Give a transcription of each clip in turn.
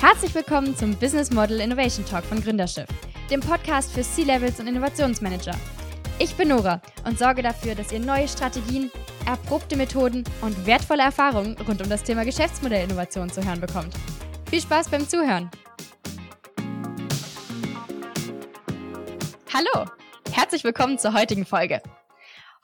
Herzlich willkommen zum Business Model Innovation Talk von Gründerschiff, dem Podcast für C-Levels und Innovationsmanager. Ich bin Nora und sorge dafür, dass ihr neue Strategien, erprobte Methoden und wertvolle Erfahrungen rund um das Thema Geschäftsmodellinnovation zu hören bekommt. Viel Spaß beim Zuhören! Hallo, herzlich willkommen zur heutigen Folge.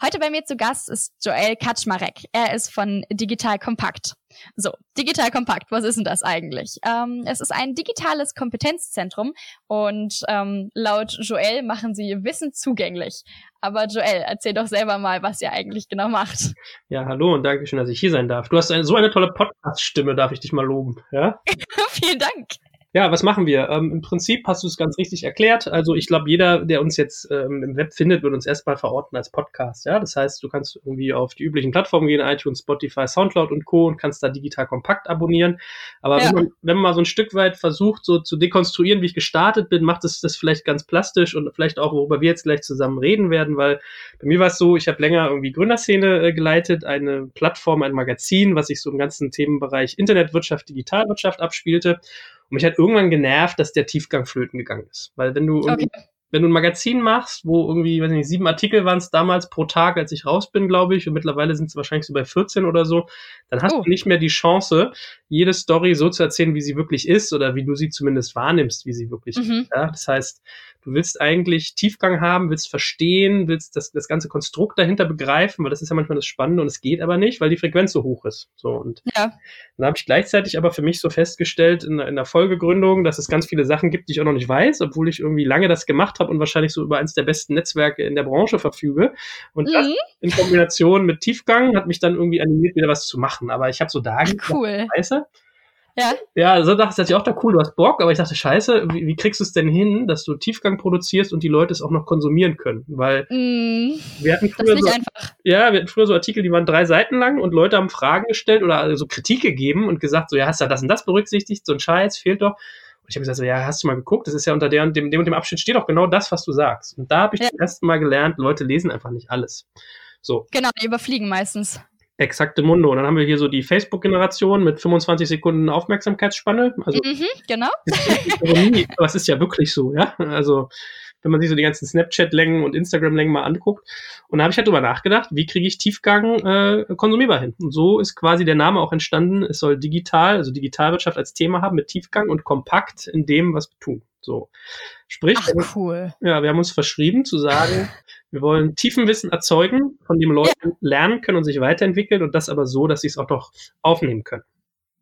Heute bei mir zu Gast ist Joel Kaczmarek. Er ist von Digital Kompakt. So, Digital Kompakt, was ist denn das eigentlich? Ähm, es ist ein digitales Kompetenzzentrum und ähm, laut Joel machen sie Wissen zugänglich. Aber Joel, erzähl doch selber mal, was ihr eigentlich genau macht. Ja, hallo und danke schön, dass ich hier sein darf. Du hast eine, so eine tolle Podcast-Stimme, darf ich dich mal loben. Ja? Vielen Dank. Ja, was machen wir? Ähm, Im Prinzip hast du es ganz richtig erklärt. Also ich glaube, jeder, der uns jetzt ähm, im Web findet, wird uns erstmal verorten als Podcast. Ja, das heißt, du kannst irgendwie auf die üblichen Plattformen gehen, iTunes, Spotify, Soundcloud und Co. und kannst da digital kompakt abonnieren. Aber ja. wenn, man, wenn man mal so ein Stück weit versucht, so zu dekonstruieren, wie ich gestartet bin, macht es das vielleicht ganz plastisch und vielleicht auch, worüber wir jetzt gleich zusammen reden werden, weil bei mir war es so, ich habe länger irgendwie Gründerszene äh, geleitet, eine Plattform, ein Magazin, was sich so im ganzen Themenbereich Internetwirtschaft, Digitalwirtschaft abspielte. Und mich hat irgendwann genervt, dass der Tiefgang flöten gegangen ist. Weil wenn du okay wenn du ein Magazin machst, wo irgendwie, weiß nicht, sieben Artikel waren es damals pro Tag, als ich raus bin, glaube ich, und mittlerweile sind es wahrscheinlich so bei 14 oder so, dann hast oh. du nicht mehr die Chance, jede Story so zu erzählen, wie sie wirklich ist oder wie du sie zumindest wahrnimmst, wie sie wirklich mhm. ist. Ja? Das heißt, du willst eigentlich Tiefgang haben, willst verstehen, willst das, das ganze Konstrukt dahinter begreifen, weil das ist ja manchmal das Spannende und es geht aber nicht, weil die Frequenz so hoch ist. So und ja. dann habe ich gleichzeitig aber für mich so festgestellt in, in der Folgegründung, dass es ganz viele Sachen gibt, die ich auch noch nicht weiß, obwohl ich irgendwie lange das gemacht gemacht habe und wahrscheinlich so über eins der besten Netzwerke in der Branche verfüge. Und mhm. das in Kombination mit Tiefgang hat mich dann irgendwie animiert, wieder was zu machen. Aber ich habe so da cool. Scheiße. Ja. Ja, so dachte ich auch da cool, du hast Bock, aber ich dachte, scheiße, wie, wie kriegst du es denn hin, dass du Tiefgang produzierst und die Leute es auch noch konsumieren können? Weil mm, wir hatten früher so, einfach. Ja, wir hatten früher so Artikel, die waren drei Seiten lang und Leute haben Fragen gestellt oder so Kritik gegeben und gesagt, so, ja, hast du das und das berücksichtigt, so ein Scheiß fehlt doch. Und ich habe gesagt, so, ja, hast du mal geguckt? Das ist ja unter der und dem, dem und dem Abschnitt steht auch genau das, was du sagst. Und da habe ich ja. das erste Mal gelernt, Leute lesen einfach nicht alles. So. Genau, die überfliegen meistens. Exakte Mundo. Und dann haben wir hier so die Facebook-Generation mit 25 Sekunden Aufmerksamkeitsspanne. Also, mhm, genau. aber es ist ja wirklich so, ja. Also, wenn man sich so die ganzen Snapchat-Längen und Instagram-Längen mal anguckt. Und da habe ich halt drüber nachgedacht, wie kriege ich Tiefgang äh, konsumierbar hin? Und so ist quasi der Name auch entstanden. Es soll digital, also Digitalwirtschaft als Thema haben mit Tiefgang und kompakt in dem, was wir tun. So. Sprich, Ach, cool. ja, wir haben uns verschrieben zu sagen, wir wollen tiefen Wissen erzeugen, von dem Leute ja. lernen können und sich weiterentwickeln und das aber so, dass sie es auch noch aufnehmen können.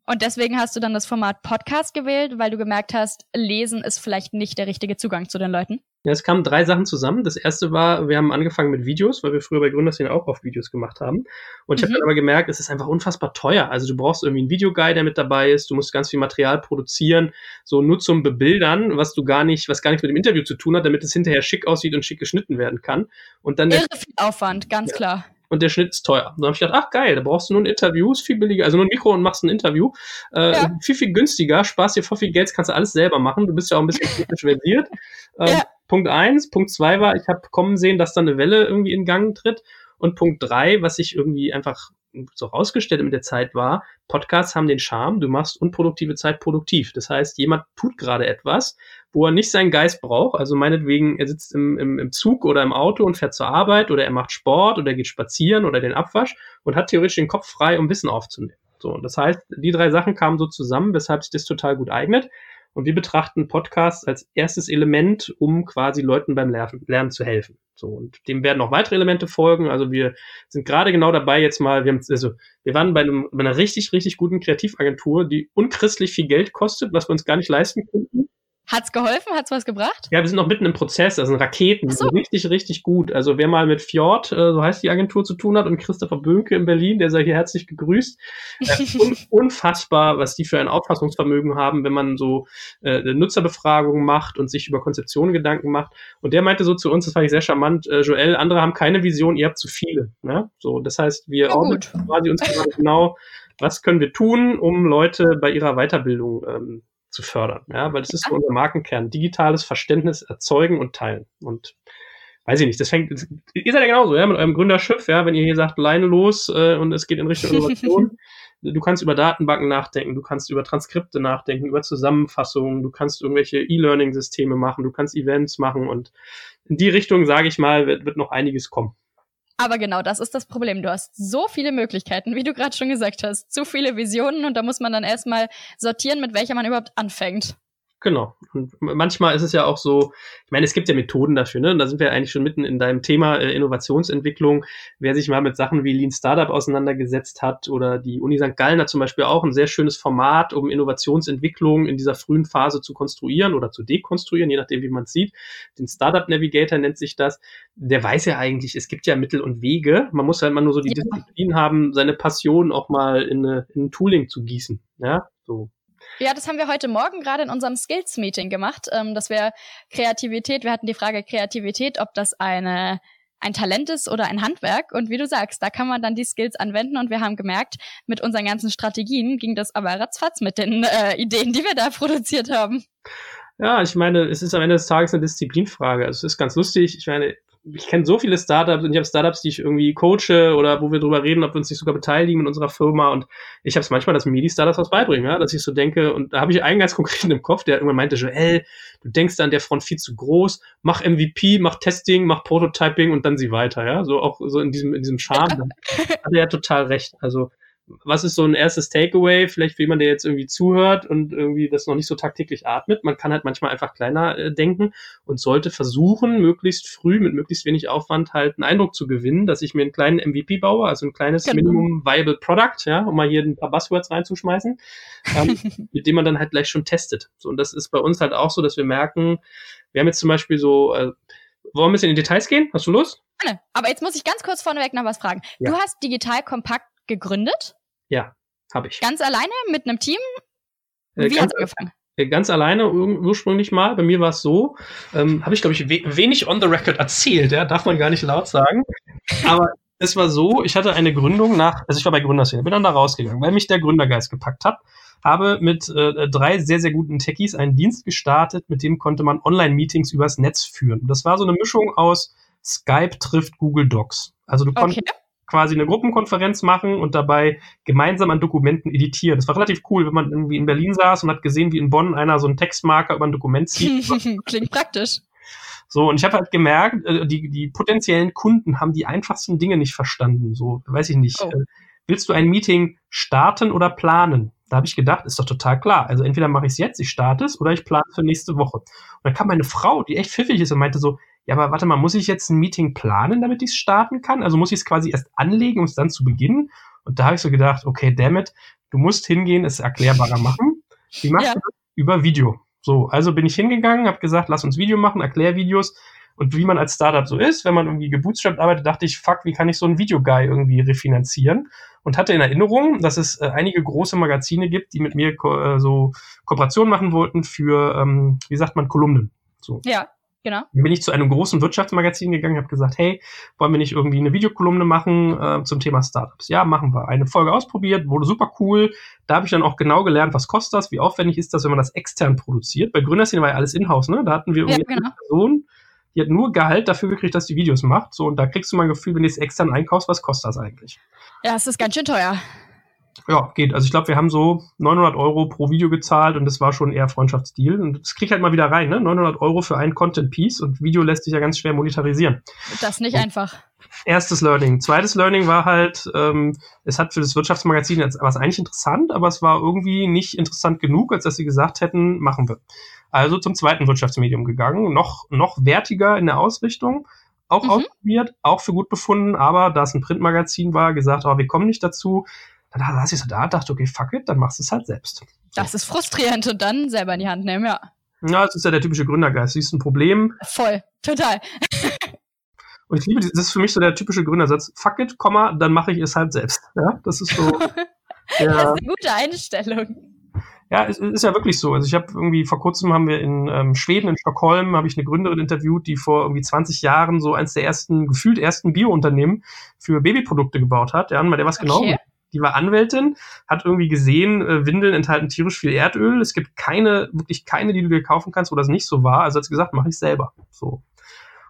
Und deswegen hast du dann das Format Podcast gewählt, weil du gemerkt hast, Lesen ist vielleicht nicht der richtige Zugang zu den Leuten? Ja, es kamen drei Sachen zusammen. Das erste war, wir haben angefangen mit Videos, weil wir früher bei Gründerszene auch oft Videos gemacht haben. Und ich mhm. habe dann aber gemerkt, es ist einfach unfassbar teuer. Also du brauchst irgendwie einen Videoguide, der mit dabei ist. Du musst ganz viel Material produzieren, so nur zum Bebildern, was du gar nicht, was gar nichts mit dem Interview zu tun hat, damit es hinterher schick aussieht und schick geschnitten werden kann. Und dann Irre viel Aufwand, ganz ja. klar und der Schnitt ist teuer. dann habe ich gedacht, ach geil, da brauchst du nur ein Interview, ist viel billiger, also nur ein Mikro und machst ein Interview. Äh, ja. Viel, viel günstiger, sparst dir voll viel Geld, kannst du alles selber machen. Du bist ja auch ein bisschen kritisch versiert. Ähm, ja. Punkt eins. Punkt zwei war, ich habe kommen sehen, dass da eine Welle irgendwie in Gang tritt. Und Punkt drei, was ich irgendwie einfach so rausgestellt mit der Zeit war, Podcasts haben den Charme, du machst unproduktive Zeit produktiv. Das heißt, jemand tut gerade etwas, wo er nicht seinen Geist braucht. Also meinetwegen, er sitzt im, im, im Zug oder im Auto und fährt zur Arbeit oder er macht Sport oder er geht spazieren oder den Abwasch und hat theoretisch den Kopf frei, um Wissen aufzunehmen. So, und das heißt, die drei Sachen kamen so zusammen, weshalb sich das total gut eignet. Und wir betrachten Podcasts als erstes Element, um quasi Leuten beim Lernen, zu helfen. So, und dem werden noch weitere Elemente folgen. Also wir sind gerade genau dabei jetzt mal, wir haben, also wir waren bei, einem, bei einer richtig, richtig guten Kreativagentur, die unchristlich viel Geld kostet, was wir uns gar nicht leisten könnten. Hat's geholfen? Hat's was gebracht? Ja, wir sind noch mitten im Prozess. Also Raketen so. sind richtig, richtig gut. Also wer mal mit Fjord, äh, so heißt die Agentur, zu tun hat und Christopher Bönke in Berlin, der sei hier herzlich gegrüßt. Äh, un unfassbar, was die für ein Auffassungsvermögen haben, wenn man so äh, Nutzerbefragungen macht und sich über Konzeptionen Gedanken macht. Und der meinte so zu uns, das fand ich sehr charmant, äh, Joel, andere haben keine Vision, ihr habt zu viele. Ne? So, das heißt, wir ja, quasi uns gerade genau, was können wir tun, um Leute bei ihrer Weiterbildung ähm, zu fördern. Ja, weil das ist so unser Markenkern. Digitales Verständnis erzeugen und teilen. Und weiß ich nicht, das fängt, ihr seid ja genauso, ja, mit eurem Gründerschiff, ja, wenn ihr hier sagt, Leine los äh, und es geht in Richtung Innovation. du kannst über Datenbanken nachdenken, du kannst über Transkripte nachdenken, über Zusammenfassungen, du kannst irgendwelche E-Learning-Systeme machen, du kannst Events machen und in die Richtung, sage ich mal, wird, wird noch einiges kommen. Aber genau das ist das Problem. Du hast so viele Möglichkeiten, wie du gerade schon gesagt hast, zu viele Visionen und da muss man dann erstmal sortieren, mit welcher man überhaupt anfängt. Genau. Und manchmal ist es ja auch so, ich meine, es gibt ja Methoden dafür, ne? Und da sind wir eigentlich schon mitten in deinem Thema äh, Innovationsentwicklung. Wer sich mal mit Sachen wie Lean Startup auseinandergesetzt hat oder die Uni St. Gallen hat zum Beispiel auch ein sehr schönes Format, um Innovationsentwicklung in dieser frühen Phase zu konstruieren oder zu dekonstruieren, je nachdem, wie man es sieht. Den Startup Navigator nennt sich das. Der weiß ja eigentlich, es gibt ja Mittel und Wege. Man muss halt mal nur so die ja. Disziplin haben, seine Passion auch mal in, eine, in ein Tooling zu gießen. Ja, so. Ja, das haben wir heute Morgen gerade in unserem Skills-Meeting gemacht, ähm, dass wir Kreativität, wir hatten die Frage Kreativität, ob das eine ein Talent ist oder ein Handwerk. Und wie du sagst, da kann man dann die Skills anwenden. Und wir haben gemerkt, mit unseren ganzen Strategien ging das aber ratzfatz mit den äh, Ideen, die wir da produziert haben. Ja, ich meine, es ist am Ende des Tages eine Disziplinfrage. Also es ist ganz lustig. Ich meine, ich kenne so viele Startups und ich habe Startups, die ich irgendwie coache oder wo wir drüber reden, ob wir uns nicht sogar beteiligen in unserer Firma. Und ich habe es manchmal, dass mir die Startups was beibringen, ja? dass ich so denke, und da habe ich einen ganz konkreten im Kopf, der irgendwann meinte, Joel, du denkst an der Front viel zu groß, mach MVP, mach Testing, mach Prototyping und dann sieh weiter, ja. So auch so in diesem, in diesem Charme. hat er ja total recht. Also was ist so ein erstes Takeaway, vielleicht für jemand, der jetzt irgendwie zuhört und irgendwie das noch nicht so tagtäglich atmet. Man kann halt manchmal einfach kleiner äh, denken und sollte versuchen, möglichst früh mit möglichst wenig Aufwand halt einen Eindruck zu gewinnen, dass ich mir einen kleinen MVP baue, also ein kleines genau. Minimum Viable Product, ja, um mal hier ein paar Buzzwords reinzuschmeißen, ähm, mit dem man dann halt gleich schon testet. So, und das ist bei uns halt auch so, dass wir merken, wir haben jetzt zum Beispiel so, äh, wollen wir ein bisschen in Details gehen? Hast du Lust? Aber jetzt muss ich ganz kurz vorneweg noch was fragen. Ja. Du hast digital kompakt gegründet? Ja, habe ich. Ganz alleine mit einem Team? Äh, Wie äh, hat's angefangen? Ganz alleine ursprünglich mal. Bei mir war es so, ähm, habe ich, glaube ich, we wenig on the record erzählt, ja, darf man gar nicht laut sagen. Aber es war so, ich hatte eine Gründung nach, also ich war bei Gründerszene, bin dann da rausgegangen, weil mich der Gründergeist gepackt hat, habe mit äh, drei sehr, sehr guten Techies einen Dienst gestartet, mit dem konnte man Online-Meetings übers Netz führen. Das war so eine Mischung aus Skype trifft Google Docs. Also du konntest okay quasi eine Gruppenkonferenz machen und dabei gemeinsam an Dokumenten editieren. Das war relativ cool, wenn man irgendwie in Berlin saß und hat gesehen, wie in Bonn einer so einen Textmarker über ein Dokument zieht. Klingt praktisch. So, und ich habe halt gemerkt, äh, die, die potenziellen Kunden haben die einfachsten Dinge nicht verstanden. So, weiß ich nicht. Oh. Äh, willst du ein Meeting starten oder planen? Da habe ich gedacht, ist doch total klar. Also entweder mache ich es jetzt, ich starte es, oder ich plane für nächste Woche. Und dann kam meine Frau, die echt pfiffig ist und meinte so, ja, aber warte mal, muss ich jetzt ein Meeting planen, damit ich es starten kann? Also muss ich es quasi erst anlegen, um es dann zu beginnen? Und da habe ich so gedacht, okay, dammit, du musst hingehen, es erklärbarer machen. Wie machst ja. du das? Über Video. So, also bin ich hingegangen, habe gesagt, lass uns Video machen, Erklärvideos. Und wie man als Startup so ist, wenn man irgendwie gebootstrapped arbeitet, dachte ich, fuck, wie kann ich so einen Videoguy irgendwie refinanzieren? Und hatte in Erinnerung, dass es äh, einige große Magazine gibt, die mit mir ko äh, so Kooperationen machen wollten für, ähm, wie sagt man, Kolumnen. So. Ja. Genau. Dann bin ich zu einem großen Wirtschaftsmagazin gegangen, habe gesagt, hey, wollen wir nicht irgendwie eine Videokolumne machen äh, zum Thema Startups? Ja, machen wir. Eine Folge ausprobiert, wurde super cool. Da habe ich dann auch genau gelernt, was kostet das, wie aufwendig ist das, wenn man das extern produziert. Bei Gründerszene war ja alles in-house, ne? Da hatten wir irgendwie ja, genau. eine Person, die hat nur Gehalt dafür gekriegt, dass die Videos macht. So, und da kriegst du mal ein Gefühl, wenn du es extern einkaufst, was kostet das eigentlich? Ja, es ist ganz schön teuer. Ja, geht. Also ich glaube, wir haben so 900 Euro pro Video gezahlt und das war schon eher Freundschaftsdeal. Und das kriegt halt mal wieder rein, ne? 900 Euro für ein Content-Piece und Video lässt sich ja ganz schwer monetarisieren. Das nicht und einfach. Erstes Learning. Zweites Learning war halt, ähm, es hat für das Wirtschaftsmagazin jetzt was eigentlich interessant, aber es war irgendwie nicht interessant genug, als dass sie gesagt hätten, machen wir. Also zum zweiten Wirtschaftsmedium gegangen, noch, noch wertiger in der Ausrichtung, auch mhm. ausprobiert, auch für gut befunden, aber da es ein Printmagazin war, gesagt, oh, wir kommen nicht dazu, dann saß ich so da und dachte, okay, fuck it, dann machst du es halt selbst. Das ist frustrierend und dann selber in die Hand nehmen, ja. Ja, das ist ja der typische Gründergeist. Siehst ein Problem. Voll, total. und ich liebe, das ist für mich so der typische Gründersatz. Fuck it, Komma, dann mache ich es halt selbst. Ja, das ist so. der, das ist eine gute Einstellung. Ja, es ist ja wirklich so. Also ich habe irgendwie vor kurzem haben wir in ähm, Schweden, in Stockholm, habe ich eine Gründerin interviewt, die vor irgendwie 20 Jahren so eins der ersten, gefühlt ersten Biounternehmen für Babyprodukte gebaut hat. Ja, mal der was genau okay. genau die war Anwältin, hat irgendwie gesehen, äh, Windeln enthalten tierisch viel Erdöl. Es gibt keine, wirklich keine, die du dir kaufen kannst, wo das nicht so war. Also hat sie gesagt, mache ich selber. So.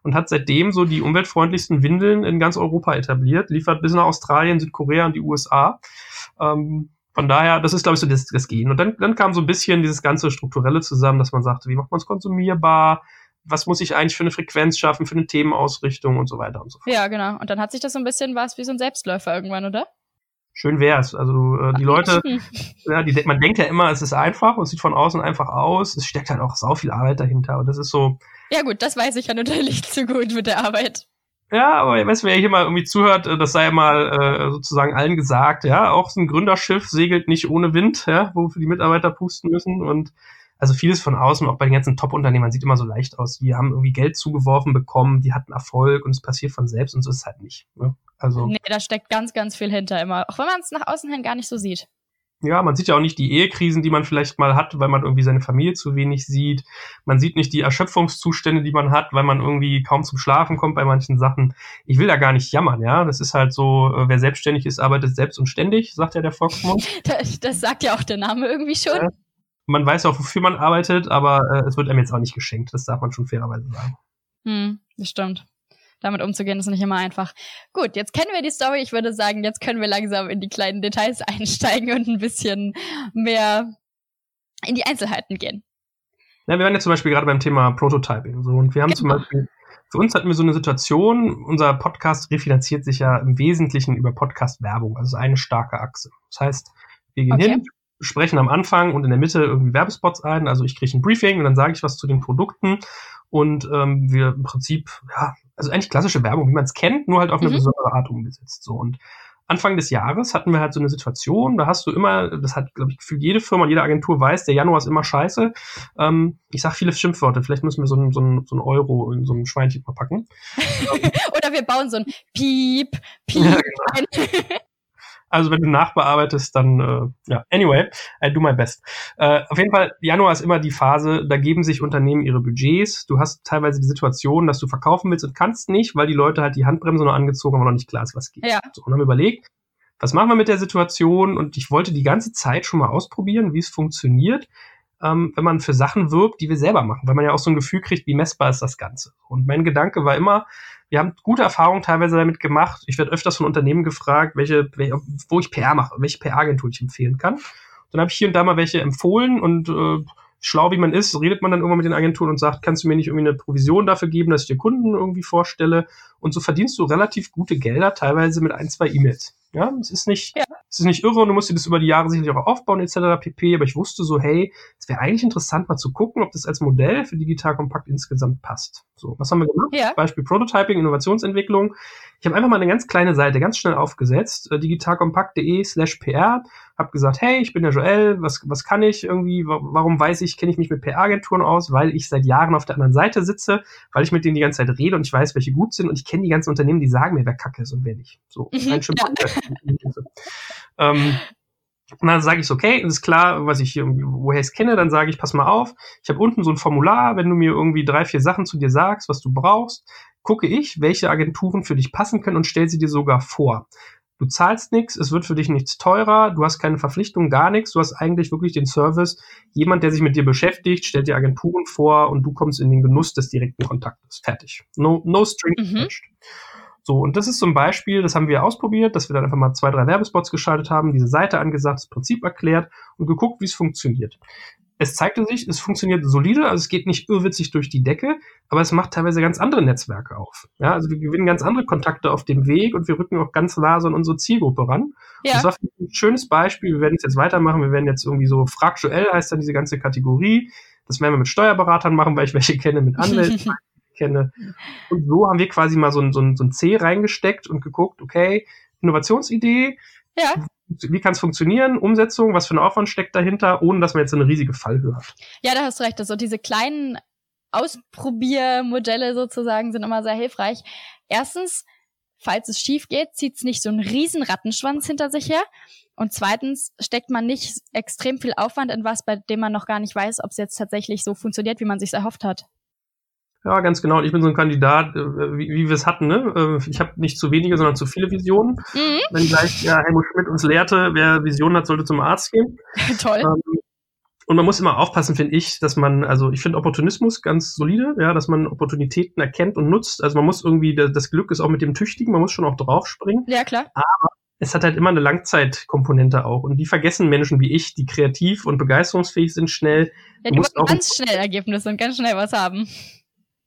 Und hat seitdem so die umweltfreundlichsten Windeln in ganz Europa etabliert, liefert bis nach Australien, Südkorea und die USA. Ähm, Von daher, das ist, glaube ich, so das, das Gehen. Und dann, dann kam so ein bisschen dieses ganze Strukturelle zusammen, dass man sagte, wie macht man es konsumierbar? Was muss ich eigentlich für eine Frequenz schaffen, für eine Themenausrichtung und so weiter und so fort. Ja, genau. Und dann hat sich das so ein bisschen was wie so ein Selbstläufer irgendwann, oder? Schön wär's. Also äh, die Leute, ja, die, man denkt ja immer, es ist einfach und sieht von außen einfach aus. Es steckt halt auch sau viel Arbeit dahinter. Und das ist so. Ja gut, das weiß ich ja natürlich zu gut mit der Arbeit. Ja, aber ich weiß, wer hier mal irgendwie zuhört, äh, das sei mal äh, sozusagen allen gesagt, ja, auch so ein Gründerschiff segelt nicht ohne Wind, ja, wofür die Mitarbeiter pusten müssen und also vieles von außen, auch bei den ganzen Top-Unternehmern, sieht immer so leicht aus. Die haben irgendwie Geld zugeworfen bekommen, die hatten Erfolg und es passiert von selbst und so ist es halt nicht. Ne? Also, nee, da steckt ganz, ganz viel hinter immer, auch wenn man es nach außen hin gar nicht so sieht. Ja, man sieht ja auch nicht die Ehekrisen, die man vielleicht mal hat, weil man irgendwie seine Familie zu wenig sieht. Man sieht nicht die Erschöpfungszustände, die man hat, weil man irgendwie kaum zum Schlafen kommt bei manchen Sachen. Ich will da gar nicht jammern, ja. Das ist halt so, äh, wer selbstständig ist, arbeitet selbst und ständig, sagt ja der Volksmund. Das, das sagt ja auch der Name irgendwie schon. Ja. Man weiß auch, wofür man arbeitet, aber äh, es wird einem jetzt auch nicht geschenkt. Das darf man schon fairerweise sagen. Hm, das stimmt damit umzugehen, ist nicht immer einfach. Gut, jetzt kennen wir die Story. Ich würde sagen, jetzt können wir langsam in die kleinen Details einsteigen und ein bisschen mehr in die Einzelheiten gehen. Ja, wir waren jetzt zum Beispiel gerade beim Thema Prototyping. So, und wir haben genau. zum Beispiel, für uns hatten wir so eine Situation, unser Podcast refinanziert sich ja im Wesentlichen über Podcast-Werbung, also eine starke Achse. Das heißt, wir gehen okay. hin, sprechen am Anfang und in der Mitte irgendwie Werbespots ein. Also ich kriege ein Briefing und dann sage ich was zu den Produkten und ähm, wir im Prinzip, ja, also eigentlich klassische Werbung, wie man es kennt, nur halt auf eine mhm. besondere Art umgesetzt. So und Anfang des Jahres hatten wir halt so eine Situation, da hast du immer, das hat, glaube ich, für jede Firma, jede Agentur weiß, der Januar ist immer scheiße. Ähm, ich sag viele Schimpfworte, vielleicht müssen wir so ein, so so ein Euro in so ein Schweinchen mal packen. Oder wir bauen so ein Piep, Piep. Ja, genau. Also wenn du nachbearbeitest, dann äh, ja. Anyway, I do my best. Äh, auf jeden Fall, Januar ist immer die Phase, da geben sich Unternehmen ihre Budgets. Du hast teilweise die Situation, dass du verkaufen willst und kannst nicht, weil die Leute halt die Handbremse noch angezogen haben und noch nicht klar ist, was geht. Ja. So, und haben überlegt, was machen wir mit der Situation? Und ich wollte die ganze Zeit schon mal ausprobieren, wie es funktioniert, ähm, wenn man für Sachen wirbt, die wir selber machen, weil man ja auch so ein Gefühl kriegt, wie messbar ist das Ganze. Und mein Gedanke war immer, wir haben gute Erfahrungen teilweise damit gemacht. Ich werde öfters von Unternehmen gefragt, welche, wo ich PR mache, welche PR-Agentur ich empfehlen kann. Dann habe ich hier und da mal welche empfohlen und äh, schlau wie man ist, redet man dann irgendwann mit den Agenturen und sagt, kannst du mir nicht irgendwie eine Provision dafür geben, dass ich dir Kunden irgendwie vorstelle? Und so verdienst du relativ gute Gelder, teilweise mit ein, zwei E-Mails. Ja, es ist nicht, ja. es ist nicht irre und du musst dir das über die Jahre sicherlich auch aufbauen, etc. pp. Aber ich wusste so, hey, es wäre eigentlich interessant, mal zu gucken, ob das als Modell für Digital Kompakt insgesamt passt. So, was haben wir gemacht? Ja. Beispiel Prototyping, Innovationsentwicklung. Ich habe einfach mal eine ganz kleine Seite ganz schnell aufgesetzt, äh, digitalkompakt.de slash PR, habe gesagt, hey, ich bin der Joel, was, was kann ich irgendwie, warum weiß ich, kenne ich mich mit PR-Agenturen aus, weil ich seit Jahren auf der anderen Seite sitze, weil ich mit denen die ganze Zeit rede und ich weiß, welche gut sind und ich kenne die ganzen Unternehmen, die sagen mir, wer kacke ist und wer nicht. So, mhm, ein ja. Ähm, und dann sage ich okay, ist klar, was ich hier, woher ich es kenne, dann sage ich, pass mal auf, ich habe unten so ein Formular, wenn du mir irgendwie drei, vier Sachen zu dir sagst, was du brauchst, gucke ich, welche Agenturen für dich passen können und stell sie dir sogar vor. Du zahlst nichts, es wird für dich nichts teurer, du hast keine Verpflichtung, gar nichts, du hast eigentlich wirklich den Service, jemand, der sich mit dir beschäftigt, stellt dir Agenturen vor und du kommst in den Genuss des direkten Kontaktes. Fertig. No, no string mhm. attached. So, und das ist zum Beispiel, das haben wir ausprobiert, dass wir dann einfach mal zwei, drei Werbespots geschaltet haben, diese Seite angesagt, das Prinzip erklärt und geguckt, wie es funktioniert. Es zeigte sich, es funktioniert solide, also es geht nicht irrwitzig durch die Decke, aber es macht teilweise ganz andere Netzwerke auf. Ja, also wir gewinnen ganz andere Kontakte auf dem Weg und wir rücken auch ganz nah so an unsere Zielgruppe ran. Ja. Das war ein schönes Beispiel. Wir werden es jetzt weitermachen. Wir werden jetzt irgendwie so Frag Joel heißt dann diese ganze Kategorie. Das werden wir mit Steuerberatern machen, weil ich welche kenne, mit Anwälten kenne. Und so haben wir quasi mal so ein, so ein, so ein C reingesteckt und geguckt, okay, Innovationsidee. Ja. Wie kann es funktionieren? Umsetzung, was für ein Aufwand steckt dahinter, ohne dass man jetzt eine riesige Fallhöhe hat. Ja, da hast du recht. Also diese kleinen Ausprobiermodelle sozusagen sind immer sehr hilfreich. Erstens, falls es schief geht, zieht es nicht so einen riesen Rattenschwanz hinter sich her. Und zweitens steckt man nicht extrem viel Aufwand in was, bei dem man noch gar nicht weiß, ob es jetzt tatsächlich so funktioniert, wie man sich erhofft hat. Ja, ganz genau. Ich bin so ein Kandidat, äh, wie, wie wir es hatten. Ne? Äh, ich habe nicht zu wenige, sondern zu viele Visionen. Mhm. Wenn gleich ja, Helmut Schmidt uns lehrte, wer Visionen hat, sollte zum Arzt gehen. Toll. Ähm, und man muss immer aufpassen, finde ich, dass man, also ich finde Opportunismus ganz solide, ja, dass man Opportunitäten erkennt und nutzt. Also man muss irgendwie, das Glück ist auch mit dem Tüchtigen, man muss schon auch draufspringen. Ja, klar. Aber es hat halt immer eine Langzeitkomponente auch. Und die vergessen Menschen wie ich, die kreativ und begeisterungsfähig sind, schnell. Ja, musst auch ganz schnell Ergebnisse und ganz schnell was haben.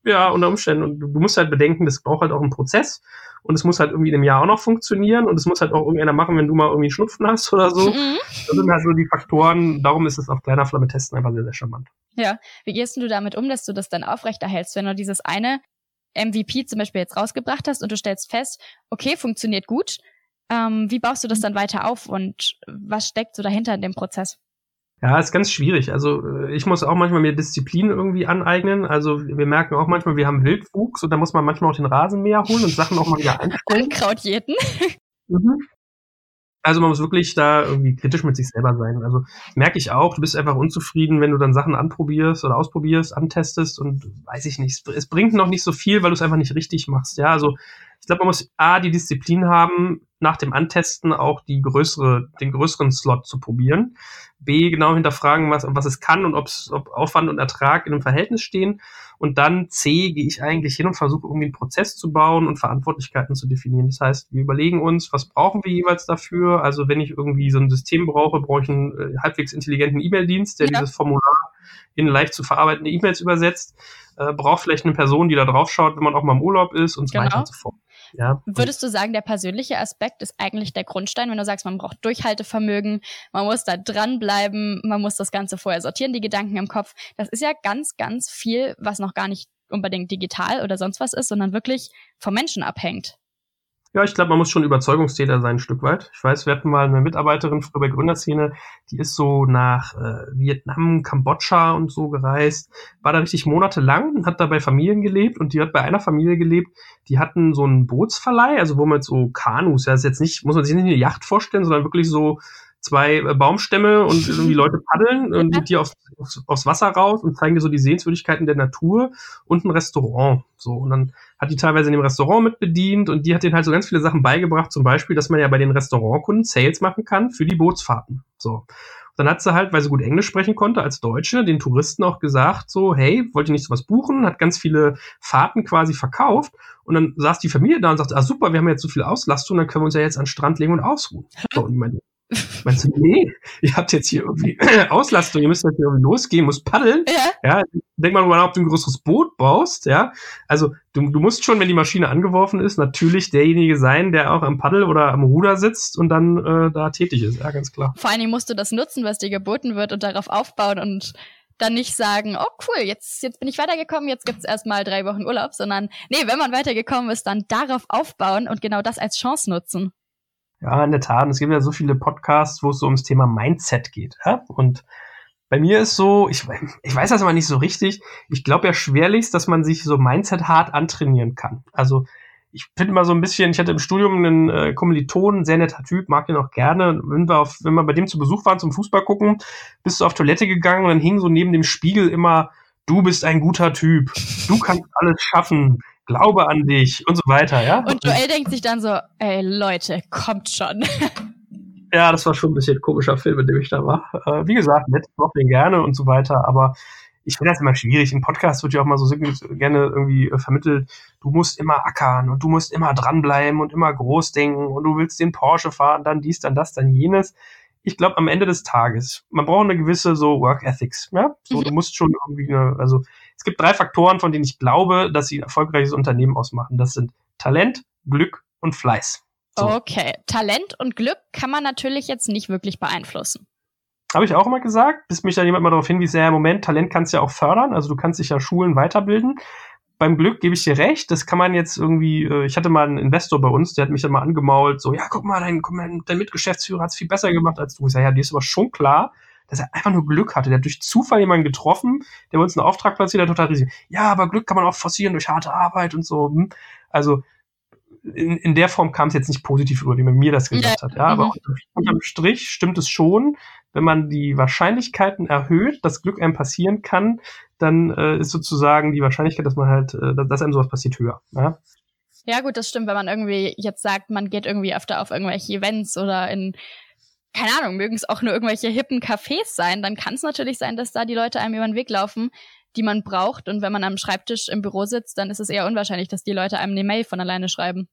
Ja, unter Umständen. Und du musst halt bedenken, das braucht halt auch einen Prozess. Und es muss halt irgendwie in einem Jahr auch noch funktionieren. Und es muss halt auch irgendeiner machen, wenn du mal irgendwie einen Schnupfen hast oder so. Mhm. Das sind halt so die Faktoren. Darum ist es auf kleiner Flamme testen einfach sehr, sehr charmant. Ja. Wie gehst du damit um, dass du das dann aufrechterhältst, wenn du dieses eine MVP zum Beispiel jetzt rausgebracht hast und du stellst fest, okay, funktioniert gut. Ähm, wie baust du das dann weiter auf und was steckt so dahinter in dem Prozess? Ja, ist ganz schwierig. Also äh, ich muss auch manchmal mir Disziplin irgendwie aneignen. Also wir merken auch manchmal, wir haben Wildwuchs und da muss man manchmal auch den Rasenmäher holen und Sachen auch mal wieder einstellen. Krautjäten. Mhm. Also man muss wirklich da irgendwie kritisch mit sich selber sein. Also merke ich auch, du bist einfach unzufrieden, wenn du dann Sachen anprobierst oder ausprobierst, antestest und weiß ich nicht. Es bringt noch nicht so viel, weil du es einfach nicht richtig machst. Ja, also ich glaube, man muss A, die Disziplin haben, nach dem Antesten auch die größere, den größeren Slot zu probieren. B, genau hinterfragen, was, was es kann und ob's, ob Aufwand und Ertrag in einem Verhältnis stehen. Und dann C, gehe ich eigentlich hin und versuche irgendwie einen Prozess zu bauen und Verantwortlichkeiten zu definieren. Das heißt, wir überlegen uns, was brauchen wir jeweils dafür? Also wenn ich irgendwie so ein System brauche, brauche ich einen äh, halbwegs intelligenten E-Mail-Dienst, der ja. dieses Formular in leicht zu verarbeitende E-Mails übersetzt. Äh, braucht vielleicht eine Person, die da drauf schaut, wenn man auch mal im Urlaub ist und so genau. weiter und so fort. Ja. Würdest du sagen, der persönliche Aspekt ist eigentlich der Grundstein, wenn du sagst, man braucht Durchhaltevermögen, man muss da dranbleiben, man muss das Ganze vorher sortieren, die Gedanken im Kopf. Das ist ja ganz, ganz viel, was noch gar nicht unbedingt digital oder sonst was ist, sondern wirklich vom Menschen abhängt. Ja, ich glaube, man muss schon Überzeugungstäter sein, ein Stück weit. Ich weiß, wir hatten mal eine Mitarbeiterin früher bei Gründerszene, die ist so nach äh, Vietnam, Kambodscha und so gereist, war da richtig monatelang, hat da bei Familien gelebt und die hat bei einer Familie gelebt, die hatten so einen Bootsverleih, also wo man so Kanus, ja, ist jetzt nicht, muss man sich nicht eine Yacht vorstellen, sondern wirklich so zwei äh, Baumstämme und irgendwie Leute paddeln und dir aufs, aufs, aufs, Wasser raus und zeigen dir so die Sehenswürdigkeiten der Natur und ein Restaurant. So, und dann hat die teilweise in dem Restaurant mit bedient und die hat denen halt so ganz viele Sachen beigebracht, zum Beispiel, dass man ja bei den Restaurantkunden Sales machen kann für die Bootsfahrten. So. Dann hat sie halt, weil sie gut Englisch sprechen konnte, als Deutsche, den Touristen auch gesagt, so, hey, wollt ihr nicht sowas buchen? Hat ganz viele Fahrten quasi verkauft. Und dann saß die Familie da und sagte, ah super, wir haben jetzt so viel Auslastung, dann können wir uns ja jetzt an den Strand legen und ausruhen. So, und ich meine, Meinst du, nee, ihr habt jetzt hier irgendwie Auslastung, ihr müsst jetzt hier irgendwie losgehen, musst paddeln. Ja. ja denk mal drüber nach, ob du ein größeres Boot baust, ja. Also du, du musst schon, wenn die Maschine angeworfen ist, natürlich derjenige sein, der auch am Paddel oder am Ruder sitzt und dann äh, da tätig ist, ja, ganz klar. Vor allen Dingen musst du das nutzen, was dir geboten wird und darauf aufbauen und dann nicht sagen, oh cool, jetzt, jetzt bin ich weitergekommen, jetzt gibt's erstmal drei Wochen Urlaub, sondern nee, wenn man weitergekommen ist, dann darauf aufbauen und genau das als Chance nutzen. Ja, in der Tat. Es gibt ja so viele Podcasts, wo es so ums Thema Mindset geht. Ja? Und bei mir ist so, ich, ich weiß das aber nicht so richtig. Ich glaube ja schwerlichst, dass man sich so Mindset hart antrainieren kann. Also ich finde mal so ein bisschen, ich hatte im Studium einen äh, Kommiliton, sehr netter Typ, mag den auch gerne. Wenn wir, auf, wenn wir bei dem zu Besuch waren zum Fußball gucken, bist du auf Toilette gegangen und dann hing so neben dem Spiegel immer, du bist ein guter Typ, du kannst alles schaffen, glaube an dich und so weiter, ja. Und Joel denkt sich dann so, ey Leute, kommt schon. Ja, das war schon ein bisschen ein komischer Film, in dem ich da war. Äh, wie gesagt, nett, ich den gerne und so weiter, aber ich finde das immer schwierig. Im Podcast wird ja auch mal so gerne irgendwie äh, vermittelt, du musst immer ackern und du musst immer dranbleiben und immer groß denken und du willst den Porsche fahren, dann dies, dann das, dann jenes. Ich glaube, am Ende des Tages, man braucht eine gewisse so Work Ethics, ja? So, mhm. du musst schon irgendwie eine, also es gibt drei Faktoren, von denen ich glaube, dass sie ein erfolgreiches Unternehmen ausmachen. Das sind Talent, Glück und Fleiß. So. Okay, Talent und Glück kann man natürlich jetzt nicht wirklich beeinflussen. Habe ich auch immer gesagt, bis mich da jemand mal darauf hinwies, ja, Moment, Talent kannst du ja auch fördern, also du kannst dich ja Schulen weiterbilden. Beim Glück gebe ich dir recht, das kann man jetzt irgendwie, äh, ich hatte mal einen Investor bei uns, der hat mich dann mal angemault, so, ja, guck mal, dein, guck mal, dein Mitgeschäftsführer hat es viel besser gemacht als du. Ich sage, ja, dir ist aber schon klar, dass er einfach nur Glück hatte. Der hat durch Zufall jemanden getroffen, der uns einen Auftrag platziert, der total riesig. Ja, aber Glück kann man auch forcieren durch harte Arbeit und so. Hm. Also in, in der Form kam es jetzt nicht positiv über, wie man mir das gesagt ja. hat. Ja, aber mhm. unterm Strich stimmt es schon, wenn man die Wahrscheinlichkeiten erhöht, dass Glück einem passieren kann, dann äh, ist sozusagen die Wahrscheinlichkeit, dass man halt, äh, dass einem sowas passiert, höher. Ja? ja, gut, das stimmt, wenn man irgendwie jetzt sagt, man geht irgendwie öfter auf irgendwelche Events oder in keine Ahnung, mögen es auch nur irgendwelche hippen Cafés sein, dann kann es natürlich sein, dass da die Leute einem über den Weg laufen, die man braucht. Und wenn man am Schreibtisch im Büro sitzt, dann ist es eher unwahrscheinlich, dass die Leute einem eine Mail von alleine schreiben.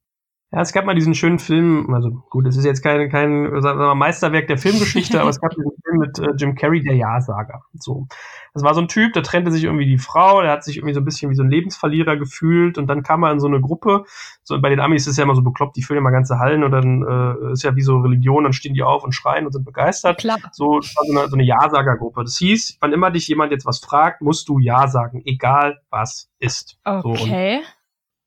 Ja, es gab mal diesen schönen Film, also gut, es ist jetzt kein, kein sagen wir mal, Meisterwerk der Filmgeschichte, aber es gab diesen Film mit äh, Jim Carrey, der Ja-Sager. So. Das war so ein Typ, der trennte sich irgendwie die Frau, der hat sich irgendwie so ein bisschen wie so ein Lebensverlierer gefühlt und dann kam er in so eine Gruppe. So, bei den Amis ist es ja immer so bekloppt, die füllen immer ganze Hallen und dann äh, ist ja wie so Religion, dann stehen die auf und schreien und sind begeistert. Klar. So, so eine, so eine Ja-Sager-Gruppe. Das hieß, wann immer dich jemand jetzt was fragt, musst du Ja sagen, egal was ist. Okay. So,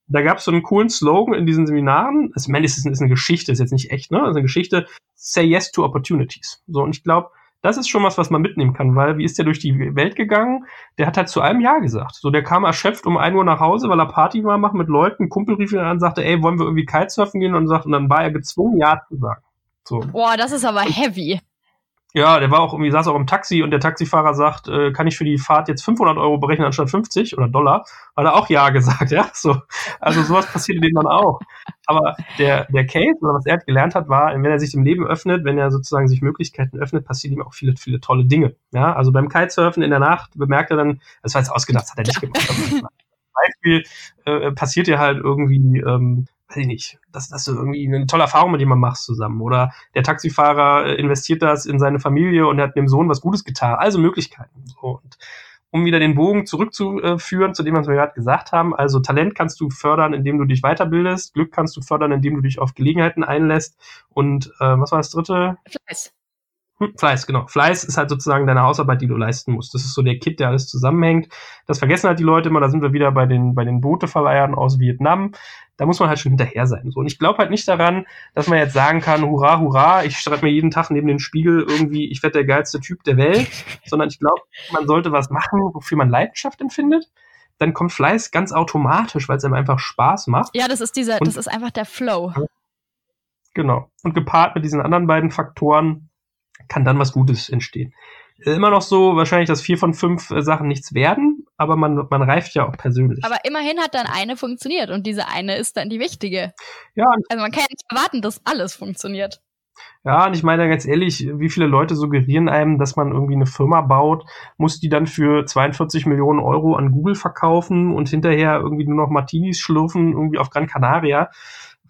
da gab es so einen coolen Slogan in diesen Seminaren. Also, meine, es ist, ist eine Geschichte, ist jetzt nicht echt, ne? Also eine Geschichte, say yes to opportunities. So, und ich glaube, das ist schon was, was man mitnehmen kann, weil wie ist der durch die Welt gegangen? Der hat halt zu einem Ja gesagt. So, der kam erschöpft um ein Uhr nach Hause, weil er Party war machen mit Leuten. Ein Kumpel rief ihn an und sagte, ey, wollen wir irgendwie Kitesurfen gehen? Und, sagt, und dann war er gezwungen, Ja zu sagen. So. Boah, das ist aber heavy. Ja, der war auch irgendwie, saß auch im Taxi und der Taxifahrer sagt, äh, kann ich für die Fahrt jetzt 500 Euro berechnen anstatt 50 oder Dollar? Hat er auch Ja gesagt, ja, so. Also sowas passiert dem dann auch. Aber der, der Case, oder was er halt gelernt hat, war, wenn er sich dem Leben öffnet, wenn er sozusagen sich Möglichkeiten öffnet, passieren ihm auch viele, viele tolle Dinge. Ja, also beim Kitesurfen in der Nacht bemerkt er dann, das war jetzt ausgedacht, das hat er nicht gemacht. Beispiel äh, passiert dir halt irgendwie, ähm, weiß ich nicht, dass das so irgendwie eine tolle Erfahrung mit jemandem machst zusammen. Oder der Taxifahrer äh, investiert das in seine Familie und hat dem Sohn was Gutes getan. Also Möglichkeiten. So. Und um wieder den Bogen zurückzuführen zu dem, was wir gerade gesagt haben. Also Talent kannst du fördern, indem du dich weiterbildest. Glück kannst du fördern, indem du dich auf Gelegenheiten einlässt. Und äh, was war das dritte? Fleiß. Hm, Fleiß, genau. Fleiß ist halt sozusagen deine Hausarbeit, die du leisten musst. Das ist so der Kit, der alles zusammenhängt. Das vergessen halt die Leute immer. Da sind wir wieder bei den, bei den Booteverleihern aus Vietnam. Da muss man halt schon hinterher sein. So. Und ich glaube halt nicht daran, dass man jetzt sagen kann, hurra, hurra, ich schreibe mir jeden Tag neben den Spiegel irgendwie, ich werde der geilste Typ der Welt. Sondern ich glaube, man sollte was machen, wofür man Leidenschaft empfindet. Dann kommt Fleiß ganz automatisch, weil es einem einfach Spaß macht. Ja, das ist dieser, Und, das ist einfach der Flow. Genau. Und gepaart mit diesen anderen beiden Faktoren kann dann was Gutes entstehen. Immer noch so, wahrscheinlich, dass vier von fünf äh, Sachen nichts werden, aber man, man reift ja auch persönlich. Aber immerhin hat dann eine funktioniert und diese eine ist dann die wichtige. Ja. Also man kann ja nicht erwarten, dass alles funktioniert. Ja, und ich meine ganz ehrlich, wie viele Leute suggerieren einem, dass man irgendwie eine Firma baut, muss die dann für 42 Millionen Euro an Google verkaufen und hinterher irgendwie nur noch Martinis schlürfen, irgendwie auf Gran Canaria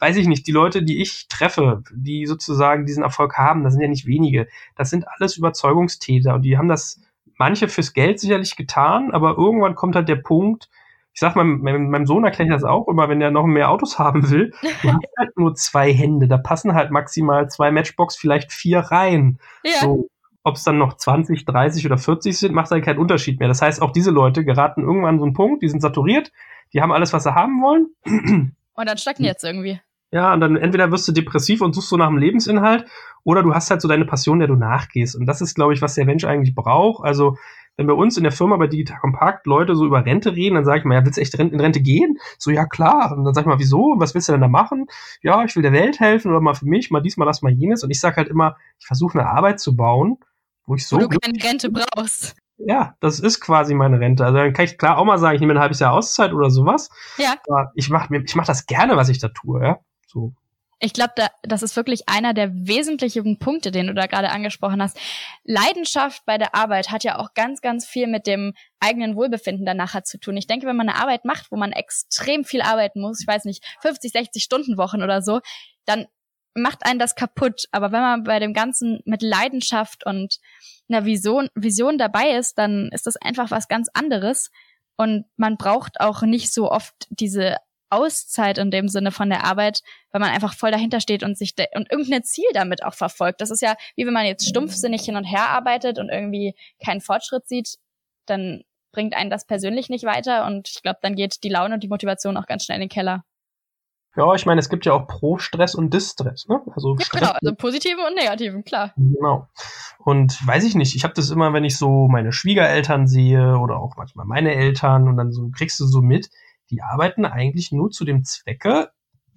weiß ich nicht, die Leute, die ich treffe, die sozusagen diesen Erfolg haben, das sind ja nicht wenige. Das sind alles Überzeugungstäter und die haben das manche fürs Geld sicherlich getan, aber irgendwann kommt halt der Punkt, ich sag mal, meinem, meinem Sohn erkläre ich das auch immer, wenn er noch mehr Autos haben will, du hast halt nur zwei Hände, da passen halt maximal zwei Matchbox, vielleicht vier rein. Ja. So, ob es dann noch 20, 30 oder 40 sind, macht halt keinen Unterschied mehr. Das heißt, auch diese Leute geraten irgendwann an so einen Punkt, die sind saturiert, die haben alles, was sie haben wollen. Und dann stagniert es irgendwie. Ja, und dann entweder wirst du depressiv und suchst so nach einem Lebensinhalt, oder du hast halt so deine Passion, der du nachgehst. Und das ist, glaube ich, was der Mensch eigentlich braucht. Also, wenn bei uns in der Firma bei Digital Compact Leute so über Rente reden, dann sage ich mal, ja, willst du echt in Rente gehen? So, ja, klar. Und dann sag ich mal, wieso? Was willst du denn da machen? Ja, ich will der Welt helfen oder mal für mich, mal dies, mal das, mal jenes. Und ich sage halt immer, ich versuche eine Arbeit zu bauen, wo ich so. Wo du keine Rente brauchst. Ja, das ist quasi meine Rente. Also dann kann ich klar auch mal sagen, ich nehme ein halbes Jahr Auszeit oder sowas. Ja. Aber ich mache ich mach das gerne, was ich da tue, ja. So. Ich glaube, da, das ist wirklich einer der wesentlichen Punkte, den du da gerade angesprochen hast. Leidenschaft bei der Arbeit hat ja auch ganz, ganz viel mit dem eigenen Wohlbefinden dann nachher zu tun. Ich denke, wenn man eine Arbeit macht, wo man extrem viel arbeiten muss, ich weiß nicht, 50, 60 Stunden Wochen oder so, dann macht einen das kaputt. Aber wenn man bei dem Ganzen mit Leidenschaft und einer Vision, Vision dabei ist, dann ist das einfach was ganz anderes. Und man braucht auch nicht so oft diese Auszeit in dem Sinne von der Arbeit, weil man einfach voll dahinter steht und sich und irgendein Ziel damit auch verfolgt. Das ist ja wie wenn man jetzt stumpfsinnig hin und her arbeitet und irgendwie keinen Fortschritt sieht, dann bringt einen das persönlich nicht weiter und ich glaube, dann geht die Laune und die Motivation auch ganz schnell in den Keller. Ja, ich meine, es gibt ja auch Pro-Stress und Distress, ne? Also ja, Stress genau, also positiven und negativen, klar. Genau. Und weiß ich nicht, ich habe das immer, wenn ich so meine Schwiegereltern sehe oder auch manchmal meine Eltern und dann so kriegst du so mit, die arbeiten eigentlich nur zu dem Zwecke,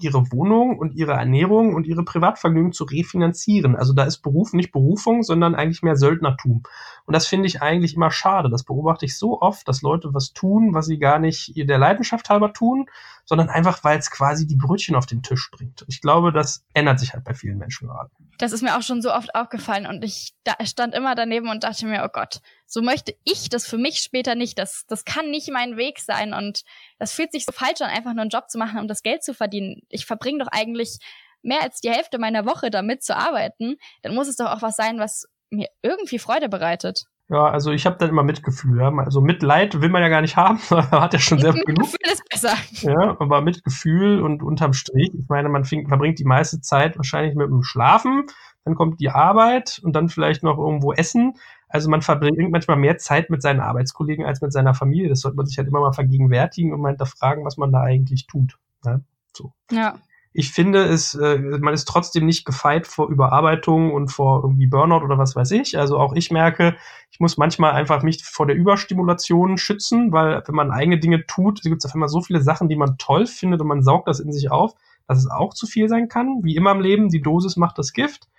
ihre Wohnung und ihre Ernährung und ihre Privatvergnügen zu refinanzieren. Also da ist Beruf nicht Berufung, sondern eigentlich mehr Söldnertum. Und das finde ich eigentlich immer schade. Das beobachte ich so oft, dass Leute was tun, was sie gar nicht der Leidenschaft halber tun, sondern einfach, weil es quasi die Brötchen auf den Tisch bringt. Ich glaube, das ändert sich halt bei vielen Menschen gerade. Das ist mir auch schon so oft aufgefallen und ich stand immer daneben und dachte mir, oh Gott, so möchte ich das für mich später nicht. Das, das kann nicht mein Weg sein und das fühlt sich so falsch an, einfach nur einen Job zu machen, um das Geld zu verdienen. Ich verbringe doch eigentlich mehr als die Hälfte meiner Woche damit zu arbeiten. Dann muss es doch auch was sein, was mir irgendwie Freude bereitet. Ja, also ich habe dann immer Mitgefühl. Ja. Also Mitleid will man ja gar nicht haben, hat ja schon sehr genug. Mitgefühl ist besser. Ja, aber Mitgefühl und unterm Strich, ich meine, man fing, verbringt die meiste Zeit wahrscheinlich mit dem Schlafen, dann kommt die Arbeit und dann vielleicht noch irgendwo Essen. Also man verbringt manchmal mehr Zeit mit seinen Arbeitskollegen als mit seiner Familie. Das sollte man sich halt immer mal vergegenwärtigen und mal hinterfragen, was man da eigentlich tut. Ja, so. ja ich finde es, äh, man ist trotzdem nicht gefeit vor Überarbeitung und vor irgendwie Burnout oder was weiß ich. Also auch ich merke, ich muss manchmal einfach mich vor der Überstimulation schützen, weil wenn man eigene Dinge tut, gibt es auf einmal so viele Sachen, die man toll findet und man saugt das in sich auf, dass es auch zu viel sein kann. Wie immer im Leben, die Dosis macht das Gift.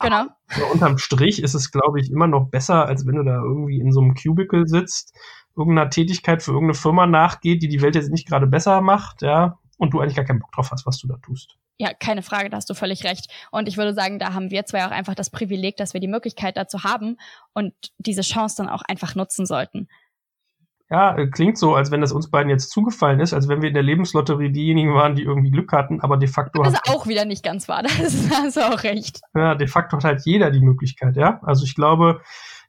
Genau. Aber unterm Strich ist es, glaube ich, immer noch besser, als wenn du da irgendwie in so einem Cubicle sitzt, irgendeiner Tätigkeit für irgendeine Firma nachgeht, die die Welt jetzt nicht gerade besser macht, ja, und du eigentlich gar keinen Bock drauf hast, was du da tust. Ja, keine Frage, da hast du völlig recht. Und ich würde sagen, da haben wir zwei auch einfach das Privileg, dass wir die Möglichkeit dazu haben und diese Chance dann auch einfach nutzen sollten. Ja, äh, klingt so, als wenn das uns beiden jetzt zugefallen ist, als wenn wir in der Lebenslotterie diejenigen waren, die irgendwie Glück hatten, aber de facto. Das ist auch wieder nicht ganz wahr, das hast du auch recht. Ja, de facto hat halt jeder die Möglichkeit, ja. Also ich glaube,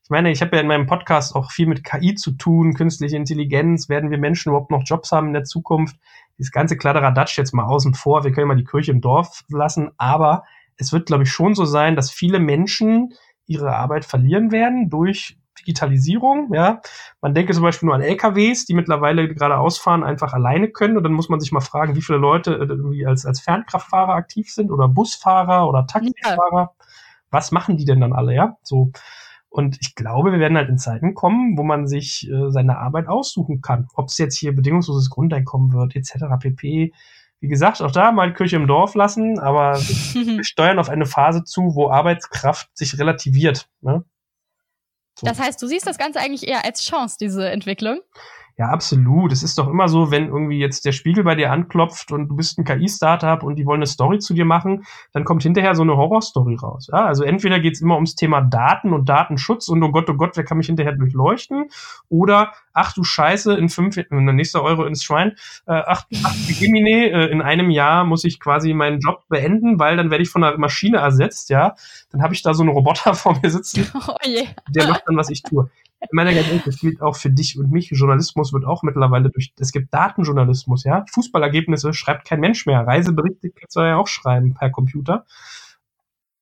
ich meine, ich habe ja in meinem Podcast auch viel mit KI zu tun, künstliche Intelligenz, werden wir Menschen überhaupt noch Jobs haben in der Zukunft? Dieses ganze Kladderadatsch jetzt mal außen vor, wir können mal die Kirche im Dorf lassen, aber es wird, glaube ich, schon so sein, dass viele Menschen ihre Arbeit verlieren werden durch Digitalisierung, ja. Man denke zum Beispiel nur an LKWs, die mittlerweile gerade ausfahren, einfach alleine können. Und dann muss man sich mal fragen, wie viele Leute äh, irgendwie als, als Fernkraftfahrer aktiv sind oder Busfahrer oder Taxifahrer. Ja. Was machen die denn dann alle, ja? So. Und ich glaube, wir werden halt in Zeiten kommen, wo man sich äh, seine Arbeit aussuchen kann. Ob es jetzt hier bedingungsloses Grundeinkommen wird, etc. pp. Wie gesagt, auch da mal Kirche im Dorf lassen, aber wir steuern auf eine Phase zu, wo Arbeitskraft sich relativiert. Ne? So. Das heißt, du siehst das Ganze eigentlich eher als Chance, diese Entwicklung? Ja, absolut. Es ist doch immer so, wenn irgendwie jetzt der Spiegel bei dir anklopft und du bist ein KI-Startup und die wollen eine Story zu dir machen, dann kommt hinterher so eine Horrorstory raus. Ja, also entweder geht's immer ums Thema Daten und Datenschutz und oh Gott, oh Gott, wer kann mich hinterher durchleuchten? Oder ach du Scheiße, in fünf, in der nächste Euro ins Schwein, äh, ach, ach Gemini, äh, in einem Jahr muss ich quasi meinen Job beenden, weil dann werde ich von einer Maschine ersetzt, ja. Dann habe ich da so einen Roboter vor mir sitzen, oh yeah. der macht dann, was ich tue. Ich meine ganz ehrlich, das gilt auch für dich und mich. Journalismus wird auch mittlerweile durch, es gibt Datenjournalismus, ja. Fußballergebnisse schreibt kein Mensch mehr. Reiseberichte kannst du ja auch schreiben per Computer.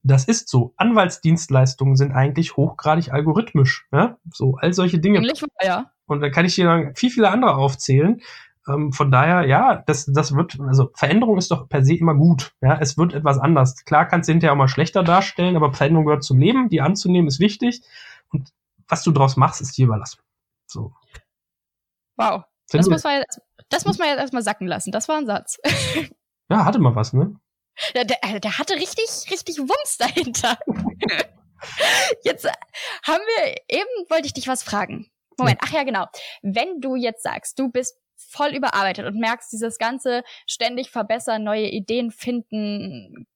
Das ist so. Anwaltsdienstleistungen sind eigentlich hochgradig algorithmisch, ja. So, all solche Dinge. Ähnlich, ja. Und da kann ich dir dann viel, viele andere aufzählen. Ähm, von daher, ja, das, das wird, also Veränderung ist doch per se immer gut. Ja, es wird etwas anders. Klar kannst du hinterher auch mal schlechter darstellen, aber Veränderung gehört zum Leben. Die anzunehmen ist wichtig. Und was du draus machst, ist dir überlassen. So. Wow. Das muss, man jetzt, das muss man jetzt erstmal sacken lassen. Das war ein Satz. ja, hatte mal was, ne? Ja, der, äh, der hatte richtig, richtig Wumms dahinter. jetzt äh, haben wir, eben wollte ich dich was fragen. Moment, ach ja, genau. Wenn du jetzt sagst, du bist voll überarbeitet und merkst, dieses ganze ständig verbessern, neue Ideen finden,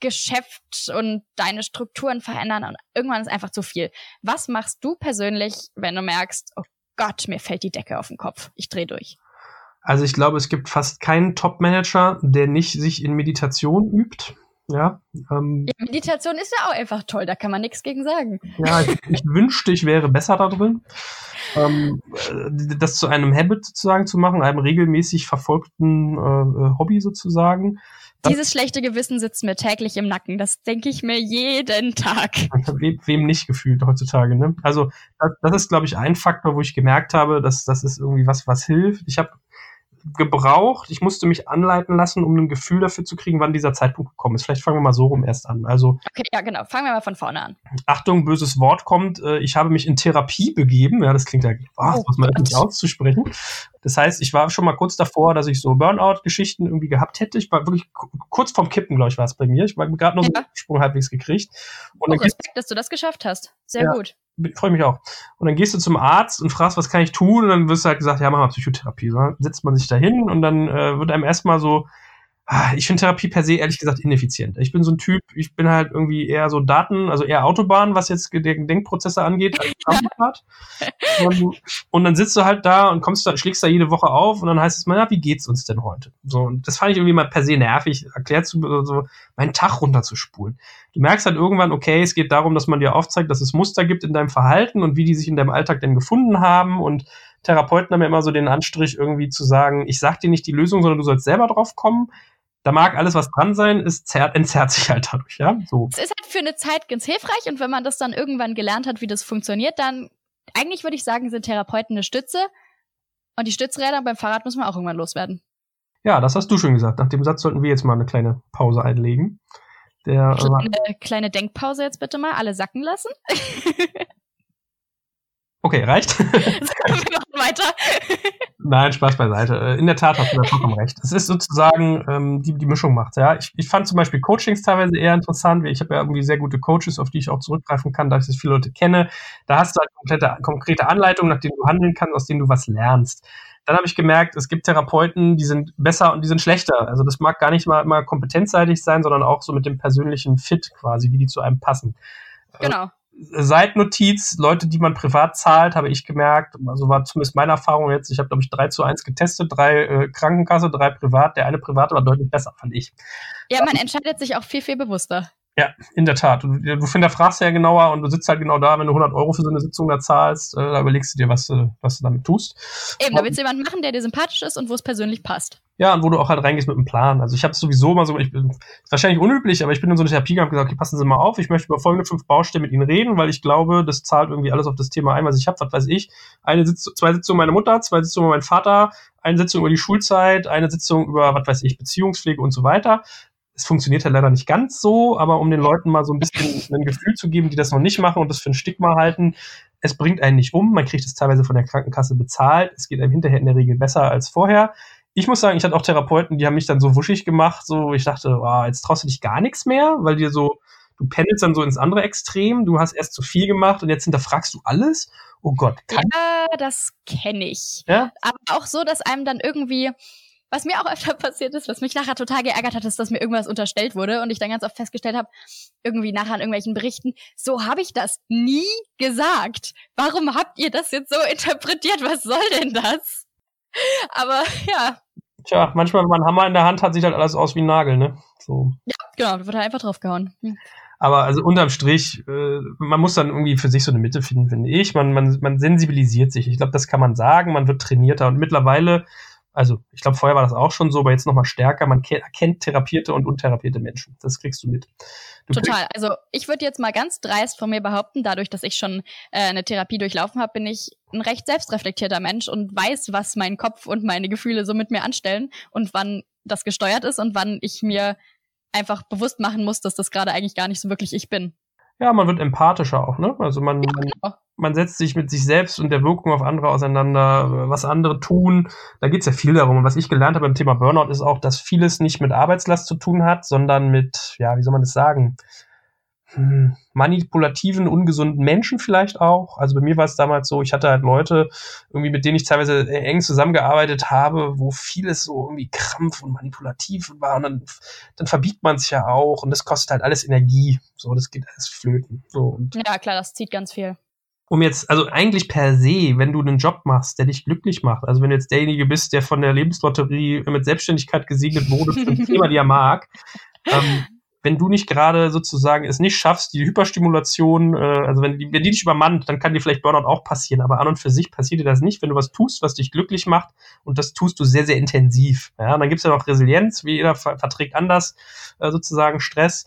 Geschäft und deine Strukturen verändern und irgendwann ist einfach zu viel. Was machst du persönlich, wenn du merkst, oh Gott, mir fällt die Decke auf den Kopf, ich drehe durch? Also ich glaube, es gibt fast keinen Top-Manager, der nicht sich in Meditation übt. Ja, ähm, ja, Meditation ist ja auch einfach toll, da kann man nichts gegen sagen. Ja, ich, ich wünschte, ich wäre besser da drin. Ähm, äh, das zu einem Habit sozusagen zu machen, einem regelmäßig verfolgten äh, Hobby sozusagen. Dieses schlechte Gewissen sitzt mir täglich im Nacken. Das denke ich mir jeden Tag. Wem, wem nicht gefühlt heutzutage, ne? Also, das, das ist, glaube ich, ein Faktor, wo ich gemerkt habe, dass das ist irgendwie was, was hilft. Ich habe gebraucht. Ich musste mich anleiten lassen, um ein Gefühl dafür zu kriegen, wann dieser Zeitpunkt gekommen ist. Vielleicht fangen wir mal so rum erst an. Also okay, ja genau. Fangen wir mal von vorne an. Achtung, böses Wort kommt. Äh, ich habe mich in Therapie begeben. Ja, das klingt ja, oh, was man nicht auszusprechen. Das heißt, ich war schon mal kurz davor, dass ich so Burnout-Geschichten irgendwie gehabt hätte. Ich war wirklich kurz vorm Kippen, glaube ich, war es bei mir. Ich war gerade noch ja. so einen Sprung halbwegs gekriegt. Und oh, Respekt, dass du das geschafft hast. Sehr ja, gut. Freue mich auch. Und dann gehst du zum Arzt und fragst, was kann ich tun? Und dann wirst du halt gesagt, ja, mach mal Psychotherapie. So, dann setzt man sich da hin und dann äh, wird einem erstmal so ich finde Therapie per se ehrlich gesagt ineffizient. Ich bin so ein Typ, ich bin halt irgendwie eher so Daten, also eher Autobahn, was jetzt Denkprozesse angeht, als und, und dann sitzt du halt da und kommst da, schlägst da jede Woche auf und dann heißt es mal, ja, wie geht's uns denn heute? So, und das fand ich irgendwie mal per se nervig, erklärt zu, so, meinen Tag runterzuspulen. Du merkst halt irgendwann, okay, es geht darum, dass man dir aufzeigt, dass es Muster gibt in deinem Verhalten und wie die sich in deinem Alltag denn gefunden haben und Therapeuten haben ja immer so den Anstrich, irgendwie zu sagen, ich sag dir nicht die Lösung, sondern du sollst selber drauf kommen da mag alles was dran sein, es zerrt, entzerrt sich halt dadurch, ja. So. Es ist halt für eine Zeit ganz hilfreich und wenn man das dann irgendwann gelernt hat, wie das funktioniert, dann eigentlich würde ich sagen, sind Therapeuten eine Stütze und die Stützräder beim Fahrrad müssen wir auch irgendwann loswerden. Ja, das hast du schon gesagt. Nach dem Satz sollten wir jetzt mal eine kleine Pause einlegen. Der, äh, eine kleine Denkpause jetzt bitte mal, alle sacken lassen. Okay, reicht. wir machen weiter. Nein, Spaß beiseite. Äh, in der Tat hast du da vollkommen recht. Es ist sozusagen ähm, die die Mischung macht. Ja, ich, ich fand zum Beispiel Coachings teilweise eher interessant. Ich habe ja irgendwie sehr gute Coaches, auf die ich auch zurückgreifen kann, da ich das viele Leute kenne. Da hast du halt komplette, konkrete Anleitungen, nach denen du handeln kannst, aus denen du was lernst. Dann habe ich gemerkt, es gibt Therapeuten, die sind besser und die sind schlechter. Also das mag gar nicht mal immer kompetenzseitig sein, sondern auch so mit dem persönlichen Fit quasi, wie die zu einem passen. Genau. Seitnotiz, Leute, die man privat zahlt, habe ich gemerkt, also war zumindest meine Erfahrung jetzt, ich habe, glaube ich, drei zu eins getestet, drei äh, Krankenkasse, drei privat. Der eine private war deutlich besser, fand ich. Ja, man entscheidet sich auch viel, viel bewusster. Ja, in der Tat. Du, du hinterfragst ja genauer und du sitzt halt genau da, wenn du 100 Euro für so eine Sitzung da zahlst, äh, da überlegst du dir, was, äh, was du damit tust. Eben, da willst du jemanden machen, der dir sympathisch ist und wo es persönlich passt. Ja, und wo du auch halt reingehst mit einem Plan. Also ich habe sowieso mal so, ich bin wahrscheinlich unüblich, aber ich bin in so eine Therapie gegangen und gesagt, okay, passen Sie mal auf, ich möchte über folgende fünf Baustellen mit Ihnen reden, weil ich glaube, das zahlt irgendwie alles auf das Thema ein, was ich habe, was weiß ich. Eine Sitz zwei Sitzungen meiner Mutter, zwei Sitzungen mein Vater, eine Sitzung über die Schulzeit, eine Sitzung über, was weiß ich, Beziehungspflege und so weiter es funktioniert ja leider nicht ganz so, aber um den Leuten mal so ein bisschen ein Gefühl zu geben, die das noch nicht machen und das für ein Stigma halten, es bringt einen nicht um, man kriegt es teilweise von der Krankenkasse bezahlt, es geht einem hinterher in der Regel besser als vorher. Ich muss sagen, ich hatte auch Therapeuten, die haben mich dann so wuschig gemacht, so ich dachte, oh, jetzt traust du dich gar nichts mehr, weil dir so, du pendelst dann so ins andere Extrem, du hast erst zu viel gemacht und jetzt hinterfragst du alles. Oh Gott. Kann ja, das kenne ich. Ja? Aber auch so, dass einem dann irgendwie, was mir auch öfter passiert ist, was mich nachher total geärgert hat, ist, dass mir irgendwas unterstellt wurde und ich dann ganz oft festgestellt habe, irgendwie nachher an irgendwelchen Berichten, so habe ich das nie gesagt. Warum habt ihr das jetzt so interpretiert? Was soll denn das? Aber ja. Tja, manchmal, wenn man einen Hammer in der Hand hat, sieht halt alles aus wie ein Nagel, ne? So. Ja, genau, da wird halt einfach draufgehauen. Hm. Aber also unterm Strich, äh, man muss dann irgendwie für sich so eine Mitte finden, finde ich. Man, man, man sensibilisiert sich. Ich glaube, das kann man sagen. Man wird trainierter. Und mittlerweile also ich glaube, vorher war das auch schon so, aber jetzt nochmal stärker. Man erkennt therapierte und untherapierte Menschen. Das kriegst du mit. Du Total. Also ich würde jetzt mal ganz dreist von mir behaupten, dadurch, dass ich schon äh, eine Therapie durchlaufen habe, bin ich ein recht selbstreflektierter Mensch und weiß, was mein Kopf und meine Gefühle so mit mir anstellen und wann das gesteuert ist und wann ich mir einfach bewusst machen muss, dass das gerade eigentlich gar nicht so wirklich ich bin. Ja, man wird empathischer auch, ne? Also man, ja, man setzt sich mit sich selbst und der Wirkung auf andere auseinander, was andere tun. Da geht es ja viel darum. Und was ich gelernt habe beim Thema Burnout ist auch, dass vieles nicht mit Arbeitslast zu tun hat, sondern mit, ja, wie soll man das sagen? Hm, manipulativen, ungesunden Menschen vielleicht auch. Also bei mir war es damals so, ich hatte halt Leute, irgendwie mit denen ich teilweise eng zusammengearbeitet habe, wo vieles so irgendwie krampf und manipulativ war. Und dann, dann verbiegt man sich ja auch und das kostet halt alles Energie. So, das geht alles flöten. So, und ja, klar, das zieht ganz viel um jetzt, also eigentlich per se, wenn du einen Job machst, der dich glücklich macht, also wenn du jetzt derjenige bist, der von der Lebenslotterie mit Selbstständigkeit gesegnet wurde für ein Thema, die er mag, ähm, wenn du nicht gerade sozusagen es nicht schaffst, die Hyperstimulation, äh, also wenn die, wenn die dich übermannt, dann kann dir vielleicht Burnout auch passieren, aber an und für sich passiert dir das nicht, wenn du was tust, was dich glücklich macht und das tust du sehr, sehr intensiv. Ja, und dann gibt's ja noch Resilienz, wie jeder verträgt anders äh, sozusagen Stress.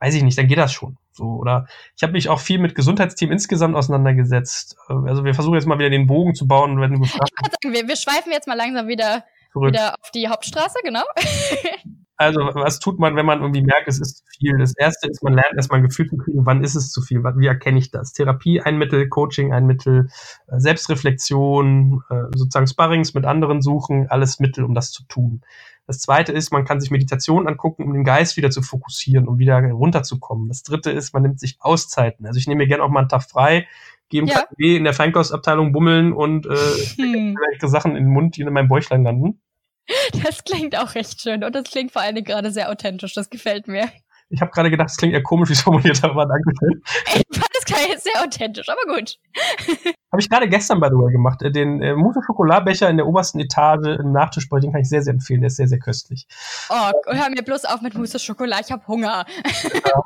Weiß ich nicht, dann geht das schon. So, oder ich habe mich auch viel mit Gesundheitsteam insgesamt auseinandergesetzt. Äh, also wir versuchen jetzt mal wieder den Bogen zu bauen, wenn du gefragt ich sagen, wir, wir schweifen jetzt mal langsam wieder, wieder auf die Hauptstraße, genau. also, was tut man, wenn man irgendwie merkt, es ist zu viel? Das erste ist, man lernt erstmal ein Gefühl zu kriegen, wann ist es zu viel? Wie erkenne ich das? Therapie ein Mittel, Coaching ein Mittel, äh, Selbstreflexion, äh, sozusagen Sparrings mit anderen suchen, alles Mittel, um das zu tun. Das zweite ist, man kann sich Meditation angucken, um den Geist wieder zu fokussieren, um wieder runterzukommen. Das dritte ist, man nimmt sich Auszeiten. Also ich nehme mir gerne auch mal einen Tag frei, gehe im ja. in der Feinkostabteilung bummeln und äh, hm. Sachen in den Mund, die in meinem Bäuchlein landen. Das klingt auch recht schön und das klingt vor allen Dingen gerade sehr authentisch. Das gefällt mir. Ich habe gerade gedacht, es klingt eher komisch, wie es formuliert aber danke schön. Ich fand das klang jetzt sehr authentisch, aber gut. habe ich gerade gestern, by the way, gemacht. Äh, den äh, Mousse Schokoladbecher in der obersten Etage im Nachtischbereich, den kann ich sehr, sehr empfehlen. Der ist sehr, sehr köstlich. Oh, hör mir bloß auf mit Mousse Schokolade, ich habe Hunger. Ja.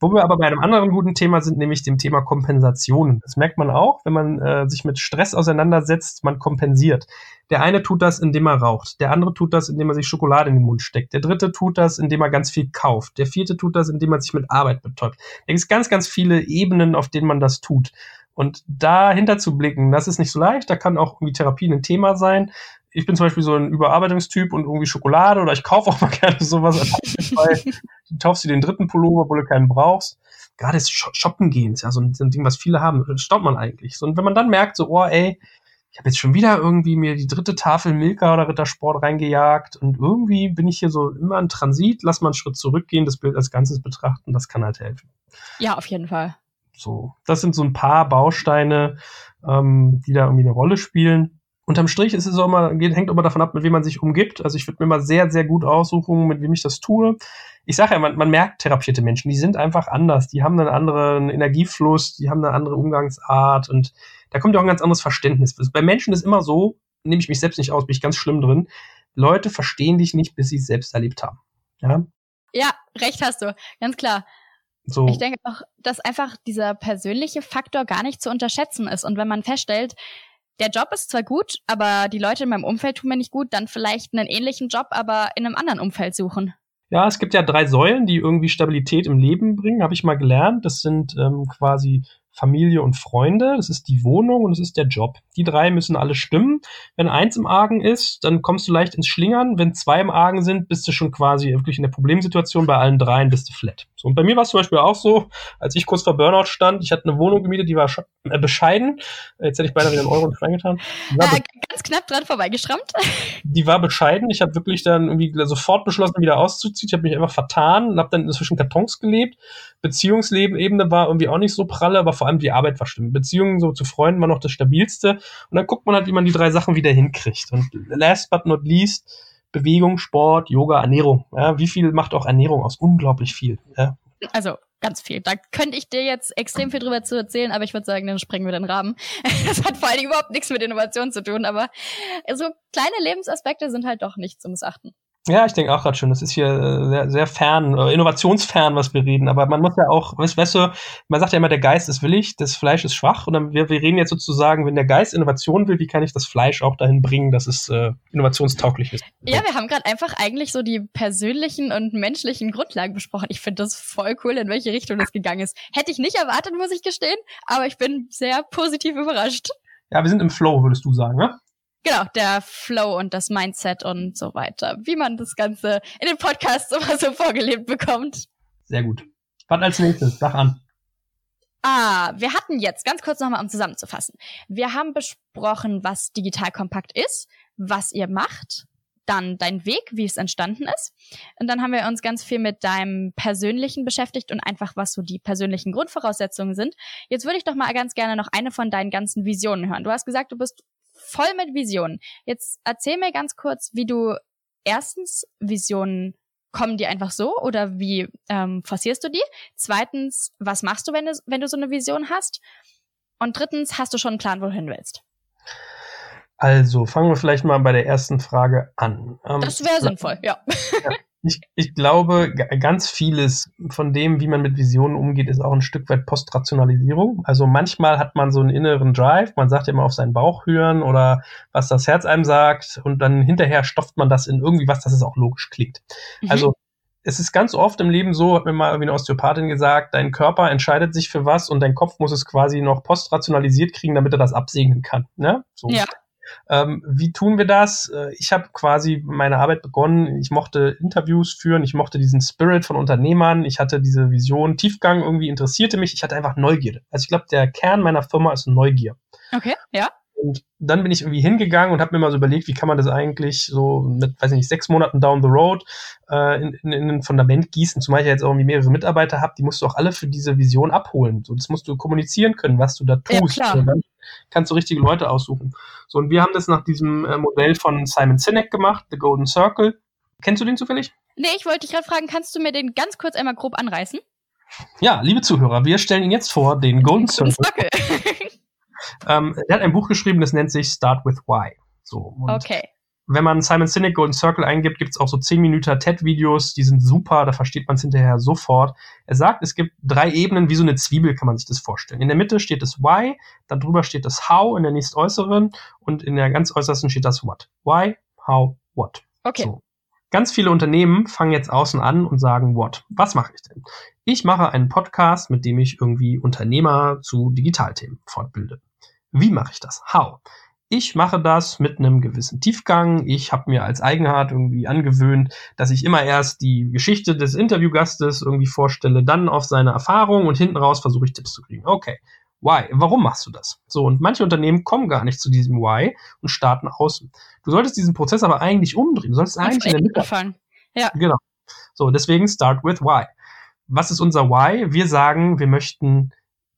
Wo wir aber bei einem anderen guten Thema sind, nämlich dem Thema Kompensationen. Das merkt man auch, wenn man äh, sich mit Stress auseinandersetzt, man kompensiert. Der eine tut das, indem er raucht. Der andere tut das, indem er sich Schokolade in den Mund steckt. Der dritte tut das, indem er ganz viel kauft. Der vierte tut das, indem er sich mit Arbeit betäubt. Da gibt es ganz, ganz viele Ebenen, auf denen man das tut. Und dahinter zu blicken, das ist nicht so leicht. Da kann auch irgendwie Therapie ein Thema sein ich bin zum Beispiel so ein Überarbeitungstyp und irgendwie Schokolade oder ich kaufe auch mal gerne sowas. du kaufst dir den dritten Pullover, obwohl du keinen brauchst. Gerade das Shoppen gehen ist ja so ein, so ein Ding, was viele haben. Das staubt man eigentlich. So, und wenn man dann merkt, so, oh ey, ich habe jetzt schon wieder irgendwie mir die dritte Tafel Milka oder Rittersport reingejagt und irgendwie bin ich hier so immer in Transit, lass mal einen Schritt zurückgehen, das Bild als Ganzes betrachten, das kann halt helfen. Ja, auf jeden Fall. So, das sind so ein paar Bausteine, ähm, die da irgendwie eine Rolle spielen unterm Strich ist es auch immer, hängt immer davon ab, mit wem man sich umgibt. Also ich würde mir mal sehr, sehr gut aussuchen, mit wem ich das tue. Ich sage ja, man, man merkt therapierte Menschen, die sind einfach anders. Die haben einen anderen Energiefluss, die haben eine andere Umgangsart und da kommt ja auch ein ganz anderes Verständnis. Bei Menschen ist immer so, nehme ich mich selbst nicht aus, bin ich ganz schlimm drin. Leute verstehen dich nicht, bis sie es selbst erlebt haben. Ja? ja, recht hast du, ganz klar. So. Ich denke auch, dass einfach dieser persönliche Faktor gar nicht zu unterschätzen ist. Und wenn man feststellt, der Job ist zwar gut, aber die Leute in meinem Umfeld tun mir nicht gut, dann vielleicht einen ähnlichen Job, aber in einem anderen Umfeld suchen. Ja, es gibt ja drei Säulen, die irgendwie Stabilität im Leben bringen, habe ich mal gelernt. Das sind ähm, quasi Familie und Freunde, das ist die Wohnung und das ist der Job. Die drei müssen alle stimmen. Wenn eins im Argen ist, dann kommst du leicht ins Schlingern. Wenn zwei im Argen sind, bist du schon quasi wirklich in der Problemsituation. Bei allen dreien bist du flat. So, und bei mir war es zum Beispiel auch so, als ich kurz vor Burnout stand, ich hatte eine Wohnung gemietet, die war äh, bescheiden. Jetzt hätte ich beinahe wieder einen Euro reingetan. Äh, ganz knapp dran vorbeigeschrammt. Die war bescheiden. Ich habe wirklich dann irgendwie sofort beschlossen, wieder auszuziehen. Ich habe mich einfach vertan und habe dann inzwischen Kartons gelebt. Beziehungsleben-Ebene war irgendwie auch nicht so pralle, aber vor allem die Arbeit war stimmt. Beziehungen so zu Freunden war noch das stabilste. Und dann guckt man halt, wie man die drei Sachen wieder hinkriegt. Und last but not least, Bewegung, Sport, Yoga, Ernährung. Ja, wie viel macht auch Ernährung aus? Unglaublich viel. Ja. Also ganz viel. Da könnte ich dir jetzt extrem viel drüber zu erzählen, aber ich würde sagen, dann sprengen wir den Rahmen. Das hat vor allen Dingen überhaupt nichts mit Innovation zu tun, aber so kleine Lebensaspekte sind halt doch nicht zu missachten. Ja, ich denke auch gerade schon, das ist hier äh, sehr, sehr fern, äh, innovationsfern, was wir reden. Aber man muss ja auch, weißt, weißt du, man sagt ja immer, der Geist ist willig, das Fleisch ist schwach. Und dann, wir, wir reden jetzt sozusagen, wenn der Geist Innovation will, wie kann ich das Fleisch auch dahin bringen, dass es äh, innovationstauglich ist? Ja, wir haben gerade einfach eigentlich so die persönlichen und menschlichen Grundlagen besprochen. Ich finde das voll cool, in welche Richtung das gegangen ist. Hätte ich nicht erwartet, muss ich gestehen, aber ich bin sehr positiv überrascht. Ja, wir sind im Flow, würdest du sagen, ne? Genau, der Flow und das Mindset und so weiter. Wie man das Ganze in den Podcasts immer so vorgelebt bekommt. Sehr gut. Was als nächstes? Sag an. Ah, wir hatten jetzt, ganz kurz nochmal, um zusammenzufassen. Wir haben besprochen, was digital kompakt ist, was ihr macht, dann dein Weg, wie es entstanden ist. Und dann haben wir uns ganz viel mit deinem Persönlichen beschäftigt und einfach, was so die persönlichen Grundvoraussetzungen sind. Jetzt würde ich doch mal ganz gerne noch eine von deinen ganzen Visionen hören. Du hast gesagt, du bist voll mit Visionen. Jetzt erzähl mir ganz kurz, wie du erstens Visionen kommen die einfach so oder wie ähm, forcierst du die? Zweitens, was machst du, wenn du, wenn du so eine Vision hast? Und drittens, hast du schon einen Plan, wohin du willst? Also, fangen wir vielleicht mal bei der ersten Frage an. Ähm, das wäre sinnvoll, ja. ja. Ich, ich glaube, ganz vieles von dem, wie man mit Visionen umgeht, ist auch ein Stück weit Postrationalisierung. Also manchmal hat man so einen inneren Drive, man sagt ja immer auf seinen Bauch hören oder was das Herz einem sagt und dann hinterher stopft man das in irgendwie was, dass es auch logisch klingt. Mhm. Also es ist ganz oft im Leben so, hat mir mal irgendwie eine Osteopathin gesagt, dein Körper entscheidet sich für was und dein Kopf muss es quasi noch postrationalisiert kriegen, damit er das absegnen kann. Ne? So. Ja. Ähm, wie tun wir das? Äh, ich habe quasi meine Arbeit begonnen. Ich mochte Interviews führen, ich mochte diesen Spirit von Unternehmern, ich hatte diese Vision, Tiefgang irgendwie interessierte mich. Ich hatte einfach Neugierde. Also ich glaube, der Kern meiner Firma ist Neugier. Okay, ja. Und dann bin ich irgendwie hingegangen und habe mir mal so überlegt, wie kann man das eigentlich so mit, weiß ich nicht, sechs Monaten down the road äh, in, in, in ein Fundament gießen, zumal ich ja jetzt auch irgendwie mehrere Mitarbeiter habe, die musst du auch alle für diese Vision abholen. So, das musst du kommunizieren können, was du da tust. Ja, dann kannst du richtige Leute aussuchen. So, und wir haben das nach diesem äh, Modell von Simon Sinek gemacht, The Golden Circle. Kennst du den zufällig? Nee, ich wollte dich gerade fragen, kannst du mir den ganz kurz einmal grob anreißen? Ja, liebe Zuhörer, wir stellen Ihnen jetzt vor den Golden Circle. ähm, er hat ein Buch geschrieben, das nennt sich Start with Why. So, okay. Wenn man Simon Sinek Golden Circle eingibt, gibt es auch so 10 Minuten TED-Videos, die sind super, da versteht man es hinterher sofort. Er sagt, es gibt drei Ebenen, wie so eine Zwiebel kann man sich das vorstellen. In der Mitte steht das Why, dann drüber steht das How in der nächstäußeren und in der ganz äußersten steht das What. Why, How, What. Okay. So. Ganz viele Unternehmen fangen jetzt außen an und sagen, what? Was mache ich denn? Ich mache einen Podcast, mit dem ich irgendwie Unternehmer zu Digitalthemen fortbilde. Wie mache ich das? How? Ich mache das mit einem gewissen Tiefgang. Ich habe mir als Eigenart irgendwie angewöhnt, dass ich immer erst die Geschichte des Interviewgastes irgendwie vorstelle, dann auf seine Erfahrung und hinten raus versuche ich Tipps zu kriegen. Okay. Why? Warum machst du das? So, und manche Unternehmen kommen gar nicht zu diesem Why und starten außen. Du solltest diesen Prozess aber eigentlich umdrehen. Du solltest eigentlich in der Mitte anfangen. Ja. Genau. So, deswegen start with Why. Was ist unser Why? Wir sagen, wir möchten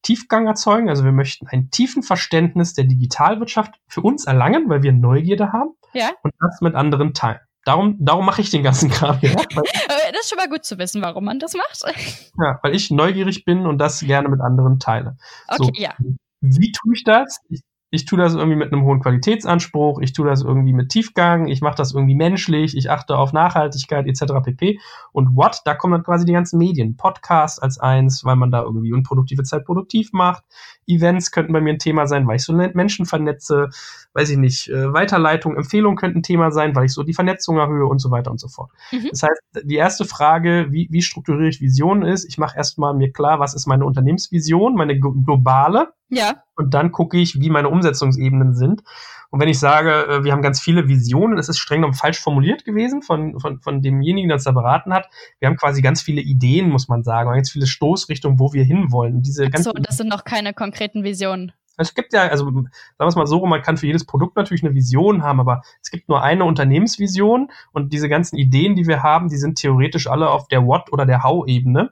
Tiefgang erzeugen, also wir möchten ein tiefen Verständnis der Digitalwirtschaft für uns erlangen, weil wir Neugierde haben ja. und das mit anderen teilen. Darum, darum mache ich den ganzen Kram hier. das ist schon mal gut zu wissen, warum man das macht. Ja, weil ich neugierig bin und das gerne mit anderen teile. Okay, so, ja. Wie tue ich das? Ich ich tue das irgendwie mit einem hohen Qualitätsanspruch, ich tue das irgendwie mit Tiefgang, ich mache das irgendwie menschlich, ich achte auf Nachhaltigkeit etc. pp. Und what, da kommen dann quasi die ganzen Medien. Podcast als eins, weil man da irgendwie unproduktive Zeit produktiv macht. Events könnten bei mir ein Thema sein, weil ich so Menschen vernetze, weiß ich nicht, äh, Weiterleitung, Empfehlungen könnten ein Thema sein, weil ich so die Vernetzung erhöhe und so weiter und so fort. Mhm. Das heißt, die erste Frage, wie, wie strukturiere ich Visionen ist, ich mache erstmal mir klar, was ist meine Unternehmensvision, meine globale, ja. Und dann gucke ich, wie meine Umsetzungsebenen sind. Und wenn ich sage, äh, wir haben ganz viele Visionen, das ist streng genommen falsch formuliert gewesen von, von, von demjenigen, der uns da beraten hat. Wir haben quasi ganz viele Ideen, muss man sagen, ganz viele Stoßrichtungen, wo wir hinwollen. Diese so, das sind noch keine konkreten Visionen. Es gibt ja, also sagen wir es mal so, man kann für jedes Produkt natürlich eine Vision haben, aber es gibt nur eine Unternehmensvision und diese ganzen Ideen, die wir haben, die sind theoretisch alle auf der What- oder der How-Ebene.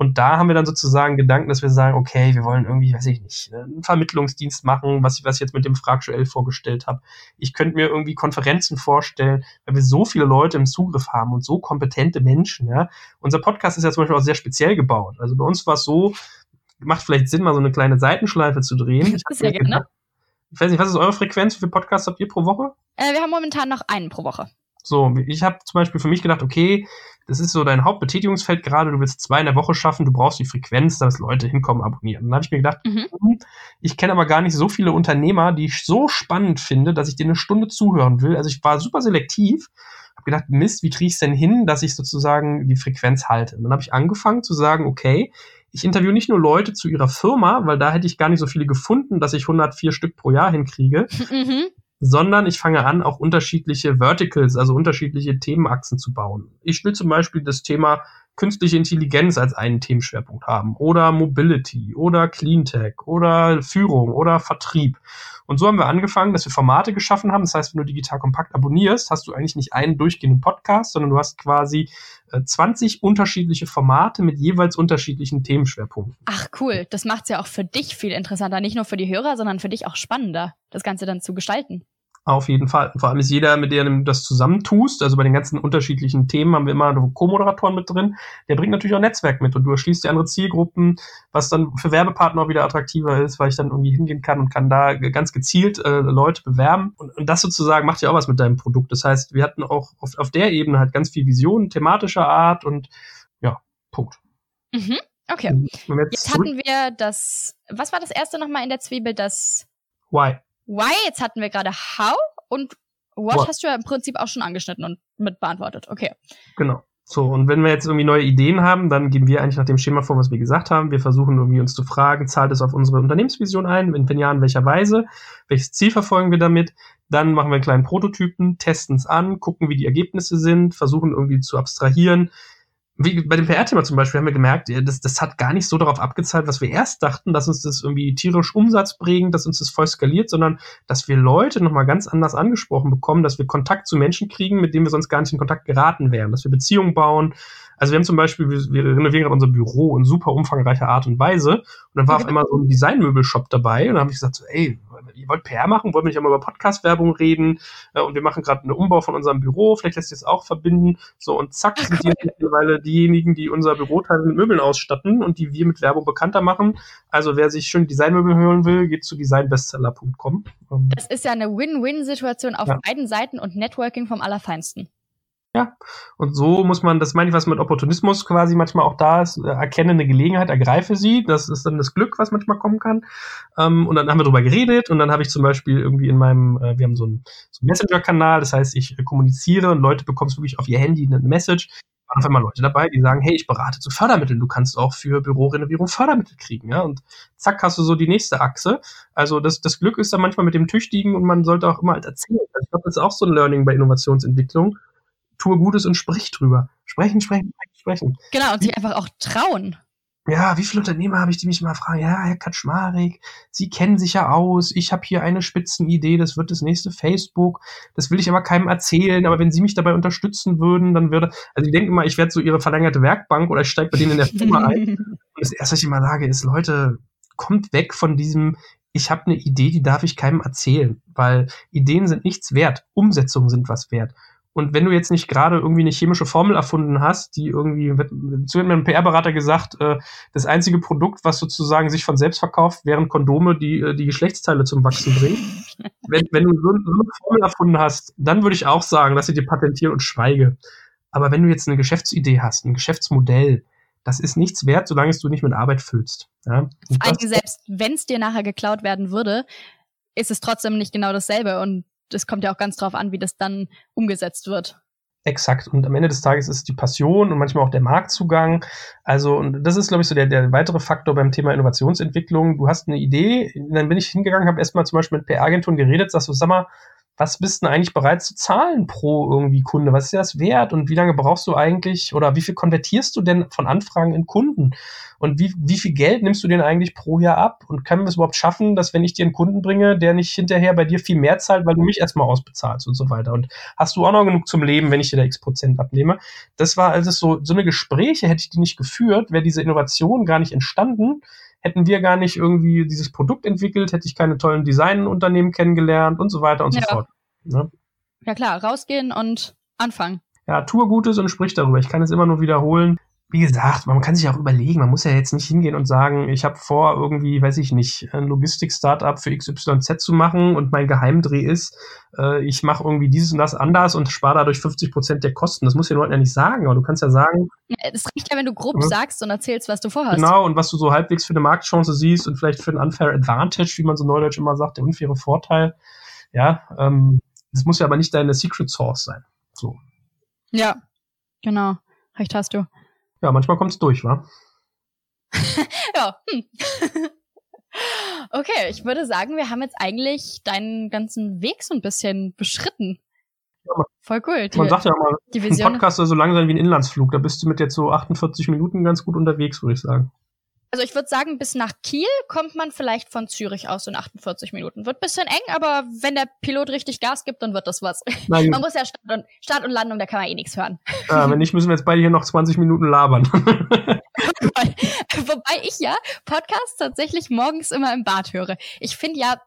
Und da haben wir dann sozusagen Gedanken, dass wir sagen, okay, wir wollen irgendwie, weiß ich nicht, einen Vermittlungsdienst machen, was, was ich jetzt mit dem Fragstuell vorgestellt habe. Ich könnte mir irgendwie Konferenzen vorstellen, weil wir so viele Leute im Zugriff haben und so kompetente Menschen, ja. Unser Podcast ist ja zum Beispiel auch sehr speziell gebaut. Also bei uns war es so, macht vielleicht Sinn, mal so eine kleine Seitenschleife zu drehen. Ich, sehr gerne. Gedacht, ich weiß nicht, was ist eure Frequenz? Wie viele Podcasts habt ihr pro Woche? Äh, wir haben momentan noch einen pro Woche. So, ich habe zum Beispiel für mich gedacht, okay, das ist so dein Hauptbetätigungsfeld gerade, du willst zwei in der Woche schaffen, du brauchst die Frequenz, dass Leute hinkommen, abonnieren. Dann habe ich mir gedacht, mhm. Hm, ich kenne aber gar nicht so viele Unternehmer, die ich so spannend finde, dass ich denen eine Stunde zuhören will. Also ich war super selektiv, habe gedacht, Mist, wie kriege ich es denn hin, dass ich sozusagen die Frequenz halte? Und dann habe ich angefangen zu sagen, okay, ich interviewe nicht nur Leute zu ihrer Firma, weil da hätte ich gar nicht so viele gefunden, dass ich 104 Stück pro Jahr hinkriege, mhm sondern ich fange an, auch unterschiedliche Verticals, also unterschiedliche Themenachsen zu bauen. Ich will zum Beispiel das Thema künstliche Intelligenz als einen Themenschwerpunkt haben oder Mobility oder Cleantech oder Führung oder Vertrieb. Und so haben wir angefangen, dass wir Formate geschaffen haben. Das heißt, wenn du Digital Kompakt abonnierst, hast du eigentlich nicht einen durchgehenden Podcast, sondern du hast quasi 20 äh, unterschiedliche Formate mit jeweils unterschiedlichen Themenschwerpunkten. Ach cool, das macht es ja auch für dich viel interessanter, nicht nur für die Hörer, sondern für dich auch spannender, das Ganze dann zu gestalten. Auf jeden Fall. Vor allem ist jeder, mit dem du das zusammentust, also bei den ganzen unterschiedlichen Themen haben wir immer Co-Moderatoren mit drin, der bringt natürlich auch Netzwerk mit und du erschließt die andere Zielgruppen, was dann für Werbepartner auch wieder attraktiver ist, weil ich dann irgendwie hingehen kann und kann da ganz gezielt äh, Leute bewerben. Und, und, das sozusagen macht ja auch was mit deinem Produkt. Das heißt, wir hatten auch auf, auf der Ebene halt ganz viel Visionen, thematischer Art und ja, Punkt. Mhm. Okay. Jetzt, jetzt hatten wir das, was war das erste nochmal in der Zwiebel? Das Why. Why, jetzt hatten wir gerade How und What, what, hast du ja im Prinzip auch schon angeschnitten und mit beantwortet. Okay. Genau. So, und wenn wir jetzt irgendwie neue Ideen haben, dann gehen wir eigentlich nach dem Schema vor, was wir gesagt haben. Wir versuchen irgendwie uns zu fragen, zahlt es auf unsere Unternehmensvision ein? Wenn, wenn ja, in welcher Weise? Welches Ziel verfolgen wir damit? Dann machen wir einen kleinen Prototypen, testen es an, gucken, wie die Ergebnisse sind, versuchen irgendwie zu abstrahieren, wie bei dem PR-Thema zum Beispiel haben wir gemerkt, das, das hat gar nicht so darauf abgezahlt, was wir erst dachten, dass uns das irgendwie tierisch Umsatz bringt, dass uns das voll skaliert, sondern dass wir Leute nochmal ganz anders angesprochen bekommen, dass wir Kontakt zu Menschen kriegen, mit denen wir sonst gar nicht in Kontakt geraten wären, dass wir Beziehungen bauen. Also wir haben zum Beispiel, wir, wir renovieren gerade unser Büro in super umfangreicher Art und Weise. Und dann war auf einmal so ein Designmöbelshop dabei und dann habe ich gesagt, so, ey, ihr wollt PR machen, wollen wir nicht einmal über Podcast-Werbung reden äh, und wir machen gerade einen Umbau von unserem Büro, vielleicht lässt sich das auch verbinden. So und zack sind die mittlerweile diejenigen, die unser Büroteil mit Möbeln ausstatten und die wir mit Werbung bekannter machen. Also wer sich schön Designmöbel hören will, geht zu designbestseller.com. Ähm, das ist ja eine Win-Win-Situation auf ja. beiden Seiten und Networking vom Allerfeinsten. Ja, und so muss man, das meine ich, was mit Opportunismus quasi manchmal auch da ist, äh, erkenne eine Gelegenheit, ergreife sie, das ist dann das Glück, was manchmal kommen kann. Ähm, und dann haben wir drüber geredet und dann habe ich zum Beispiel irgendwie in meinem, äh, wir haben so einen, so einen Messenger-Kanal, das heißt, ich äh, kommuniziere und Leute bekommen wirklich auf ihr Handy eine Message. Waren auf einmal Leute dabei, die sagen, hey, ich berate zu Fördermitteln, du kannst auch für Bürorenovierung Fördermittel kriegen, ja, und zack, hast du so die nächste Achse. Also das, das Glück ist dann manchmal mit dem Tüchtigen und man sollte auch immer halt erzählen. Ich glaube, das ist auch so ein Learning bei Innovationsentwicklung tue Gutes und sprich drüber. Sprechen, sprechen, sprechen. Genau, und sich einfach auch trauen. Ja, wie viele Unternehmer habe ich, die mich mal fragen, ja, Herr Kaczmarek, Sie kennen sich ja aus, ich habe hier eine Spitzenidee, das wird das nächste Facebook, das will ich aber keinem erzählen, aber wenn Sie mich dabei unterstützen würden, dann würde, also ich denke immer, ich werde so Ihre verlängerte Werkbank oder ich steige bei denen in der Firma ein. Und das erste, was ich immer sage, ist, Leute, kommt weg von diesem, ich habe eine Idee, die darf ich keinem erzählen, weil Ideen sind nichts wert, Umsetzungen sind was wert. Und wenn du jetzt nicht gerade irgendwie eine chemische Formel erfunden hast, die irgendwie, zu hat mir ein PR-Berater gesagt, äh, das einzige Produkt, was sozusagen sich von selbst verkauft, wären Kondome, die äh, die Geschlechtsteile zum Wachsen bringen. wenn, wenn du so, so eine Formel erfunden hast, dann würde ich auch sagen, dass ich dir patentiere und schweige. Aber wenn du jetzt eine Geschäftsidee hast, ein Geschäftsmodell, das ist nichts wert, solange es du nicht mit Arbeit füllst. Ja? Eigentlich selbst wenn es dir nachher geklaut werden würde, ist es trotzdem nicht genau dasselbe und das kommt ja auch ganz drauf an, wie das dann umgesetzt wird. Exakt. Und am Ende des Tages ist die Passion und manchmal auch der Marktzugang. Also, und das ist, glaube ich, so der, der weitere Faktor beim Thema Innovationsentwicklung. Du hast eine Idee, dann bin ich hingegangen, habe erstmal zum Beispiel mit PR-Agenturen geredet, sagst du, sag mal, was bist du eigentlich bereit zu zahlen pro irgendwie Kunde? Was ist das wert? Und wie lange brauchst du eigentlich oder wie viel konvertierst du denn von Anfragen in Kunden? Und wie, wie viel Geld nimmst du denn eigentlich pro Jahr ab? Und können wir es überhaupt schaffen, dass wenn ich dir einen Kunden bringe, der nicht hinterher bei dir viel mehr zahlt, weil du mich erstmal ausbezahlst und so weiter? Und hast du auch noch genug zum Leben, wenn ich dir da x Prozent abnehme? Das war also so, so eine Gespräche hätte ich die nicht geführt, wäre diese Innovation gar nicht entstanden hätten wir gar nicht irgendwie dieses Produkt entwickelt, hätte ich keine tollen Designunternehmen kennengelernt und so weiter und ja. so fort. Ne? Ja klar, rausgehen und anfangen. Ja, tue Gutes und sprich darüber. Ich kann es immer nur wiederholen wie gesagt, man kann sich auch überlegen, man muss ja jetzt nicht hingehen und sagen, ich habe vor, irgendwie, weiß ich nicht, ein Logistik-Startup für XYZ zu machen und mein Geheimdreh ist, äh, ich mache irgendwie dieses und das anders und spare dadurch 50 Prozent der Kosten. Das muss ja Leuten ja nicht sagen, aber du kannst ja sagen. Es reicht ja, wenn du grob ja. sagst und erzählst, was du vorhast. Genau, und was du so halbwegs für eine Marktchance siehst und vielleicht für einen unfair advantage, wie man so neudeutsch immer sagt, der unfaire Vorteil. Ja, ähm, das muss ja aber nicht deine Secret Source sein. So. Ja, genau. Recht hast du. Ja, manchmal kommt es durch, wa? ja. Hm. okay, ich würde sagen, wir haben jetzt eigentlich deinen ganzen Weg so ein bisschen beschritten. Ja, man, Voll cool. Die, man sagt ja mal, die Vision ein Podcast soll so lang sein wie ein Inlandsflug. Da bist du mit jetzt so 48 Minuten ganz gut unterwegs, würde ich sagen. Also ich würde sagen, bis nach Kiel kommt man vielleicht von Zürich aus in 48 Minuten. Wird bisschen eng, aber wenn der Pilot richtig Gas gibt, dann wird das was. Nein. Man muss ja Start und, Start und Landung, da kann man eh nichts hören. Ja, wenn nicht, müssen wir jetzt beide hier noch 20 Minuten labern. Wobei ich ja Podcasts tatsächlich morgens immer im Bad höre. Ich finde ja,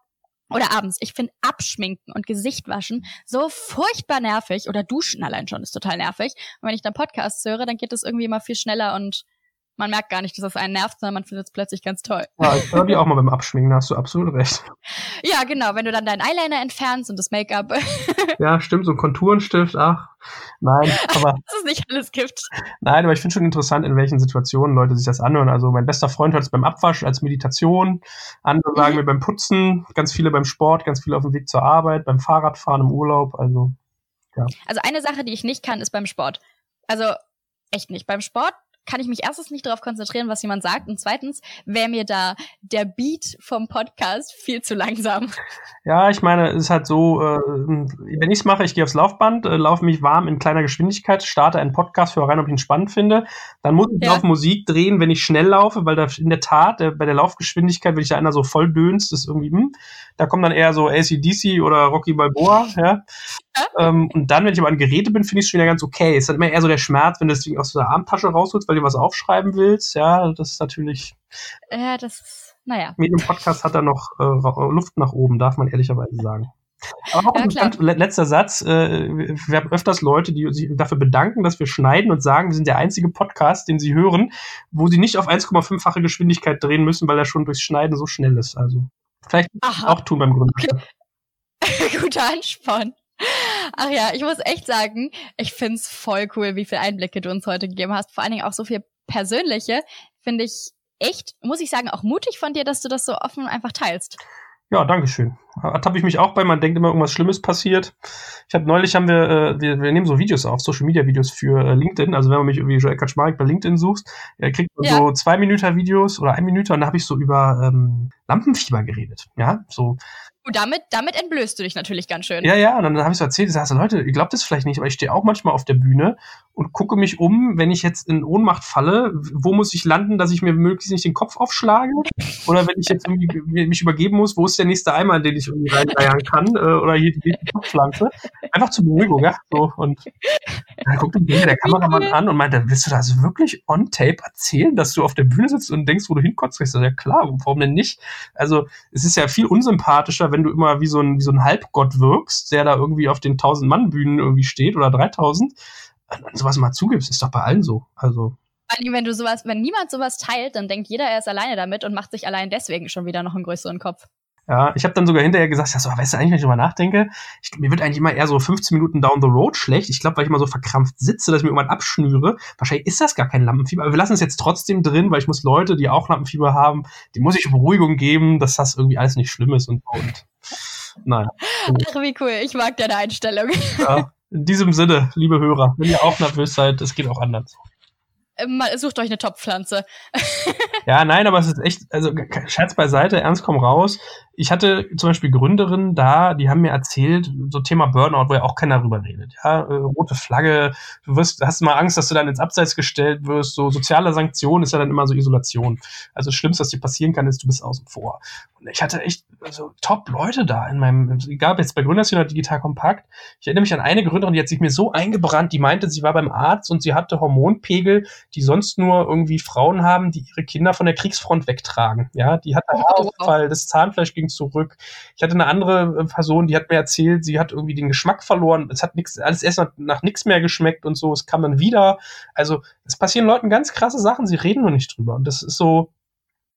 oder abends. Ich finde Abschminken und Gesicht waschen so furchtbar nervig. Oder Duschen allein schon ist total nervig. Und wenn ich dann Podcasts höre, dann geht es irgendwie immer viel schneller und man merkt gar nicht, dass das einen nervt, sondern man findet es plötzlich ganz toll. Ja, ich höre die auch mal beim Abschminken, da hast du absolut recht. Ja, genau, wenn du dann deinen Eyeliner entfernst und das Make-up. ja, stimmt, so ein Konturenstift, ach, nein, aber. dass es nicht alles gibt. Nein, aber ich finde schon interessant, in welchen Situationen Leute sich das anhören. Also mein bester Freund hört es beim Abwasch als Meditation, andere mhm. sagen mir beim Putzen, ganz viele beim Sport, ganz viele auf dem Weg zur Arbeit, beim Fahrradfahren im Urlaub, also, ja. Also eine Sache, die ich nicht kann, ist beim Sport. Also, echt nicht. Beim Sport kann ich mich erstens nicht darauf konzentrieren, was jemand sagt und zweitens wäre mir da der Beat vom Podcast viel zu langsam. Ja, ich meine, es ist halt so, äh, wenn ich es mache, ich gehe aufs Laufband, äh, laufe mich warm in kleiner Geschwindigkeit, starte einen Podcast, für rein, ob ich ihn spannend finde, dann muss ich ja. auf Musik drehen, wenn ich schnell laufe, weil da in der Tat, äh, bei der Laufgeschwindigkeit, wenn ich da einer so voll dönst, ist irgendwie, hm, da kommt dann eher so ACDC oder Rocky Balboa, ja. ähm, und dann, wenn ich aber an Geräte bin, finde ich es schon wieder ganz okay. Es ist halt immer eher so der Schmerz, wenn du das Ding aus der Armtasche rausholst, weil du was aufschreiben willst, ja, das ist natürlich. Ja, das ist, naja. Mit dem Podcast hat er noch äh, Luft nach oben, darf man ehrlicherweise sagen. Aber auch ja, letzter Satz. Äh, wir haben öfters Leute, die sich dafür bedanken, dass wir schneiden und sagen, wir sind der einzige Podcast, den sie hören, wo sie nicht auf 1,5-fache Geschwindigkeit drehen müssen, weil er schon durchs Schneiden so schnell ist. Also vielleicht Aha. auch tun beim Gründen. Okay. Guter Ansporn. Ach ja, ich muss echt sagen, ich find's voll cool, wie viele Einblicke du uns heute gegeben hast. Vor allen Dingen auch so viel persönliche. Finde ich echt, muss ich sagen, auch mutig von dir, dass du das so offen einfach teilst. Ja, danke schön. Ertappe ich mich auch bei, man denkt immer, irgendwas Schlimmes passiert. Ich habe neulich haben wir, äh, wir, wir nehmen so Videos auf, Social Media Videos für äh, LinkedIn. Also wenn man mich irgendwie Joel Kaczmarek bei LinkedIn suchst, äh, kriegt man ja. so zwei Minuten Videos oder ein Minute und da habe ich so über ähm, Lampenfieber geredet. Ja, so und damit, damit entblößt du dich natürlich ganz schön. Ja, ja, und dann habe ich so erzählt, ich sage, Leute, ihr glaubt das vielleicht nicht, aber ich stehe auch manchmal auf der Bühne und gucke mich um, wenn ich jetzt in Ohnmacht falle, wo muss ich landen, dass ich mir möglichst nicht den Kopf aufschlage? Oder wenn ich jetzt irgendwie mich übergeben muss, wo ist der nächste Eimer, den ich irgendwie reinleiern kann? Äh, oder hier die Kopfpflanze. Einfach zur Beruhigung, ja. So, und dann guckt mich der Kameramann an und meint, willst du das wirklich on tape erzählen, dass du auf der Bühne sitzt und denkst, wo du hinkotzt? Ich sage, ja klar, warum denn nicht? Also, es ist ja viel unsympathischer, wenn du immer wie so ein, wie so ein Halbgott wirkst, der da irgendwie auf den 1000-Mann-Bühnen irgendwie steht oder 3000. Und sowas mal zugibst, ist doch bei allen so. Also. Wenn du sowas, wenn niemand sowas teilt, dann denkt jeder, er ist alleine damit und macht sich allein deswegen schon wieder noch einen größeren Kopf. Ja, ich habe dann sogar hinterher gesagt, ja, so, weißt du eigentlich, wenn ich drüber nachdenke, ich, mir wird eigentlich immer eher so 15 Minuten down the road schlecht. Ich glaube, weil ich immer so verkrampft sitze, dass ich mir irgendwann abschnüre. Wahrscheinlich ist das gar kein Lampenfieber, aber wir lassen es jetzt trotzdem drin, weil ich muss Leute, die auch Lampenfieber haben, die muss ich Beruhigung geben, dass das irgendwie alles nicht schlimm ist und, und nein. Ach, wie cool. Ich mag deine Einstellung. Ja, in diesem Sinne, liebe Hörer, wenn ihr auch nervös seid, es geht auch anders. Ähm, sucht euch eine Topfpflanze. ja, nein, aber es ist echt, also Scherz beiseite, ernst komm raus. Ich hatte zum Beispiel Gründerinnen da, die haben mir erzählt, so Thema Burnout, wo ja auch keiner drüber redet. Ja, äh, rote Flagge, du wirst, hast mal Angst, dass du dann ins Abseits gestellt wirst. So soziale Sanktionen ist ja dann immer so Isolation. Also das Schlimmste, was dir passieren kann, ist, du bist außen vor. Und ich hatte echt also, top Leute da in meinem, egal jetzt bei Gründerszene oder Digital Kompakt. Ich erinnere mich an eine Gründerin, die hat sich mir so eingebrannt, die meinte, sie war beim Arzt und sie hatte Hormonpegel, die sonst nur irgendwie Frauen haben, die ihre Kinder von der Kriegsfront wegtragen. Ja, die hatte oh, Haarausfall, das Zahnfleisch ging zurück. Ich hatte eine andere äh, Person, die hat mir erzählt, sie hat irgendwie den Geschmack verloren. Es hat nichts, alles erst nach, nach nichts mehr geschmeckt und so. Es kam dann wieder. Also es passieren Leuten ganz krasse Sachen. Sie reden nur nicht drüber. Und das ist so,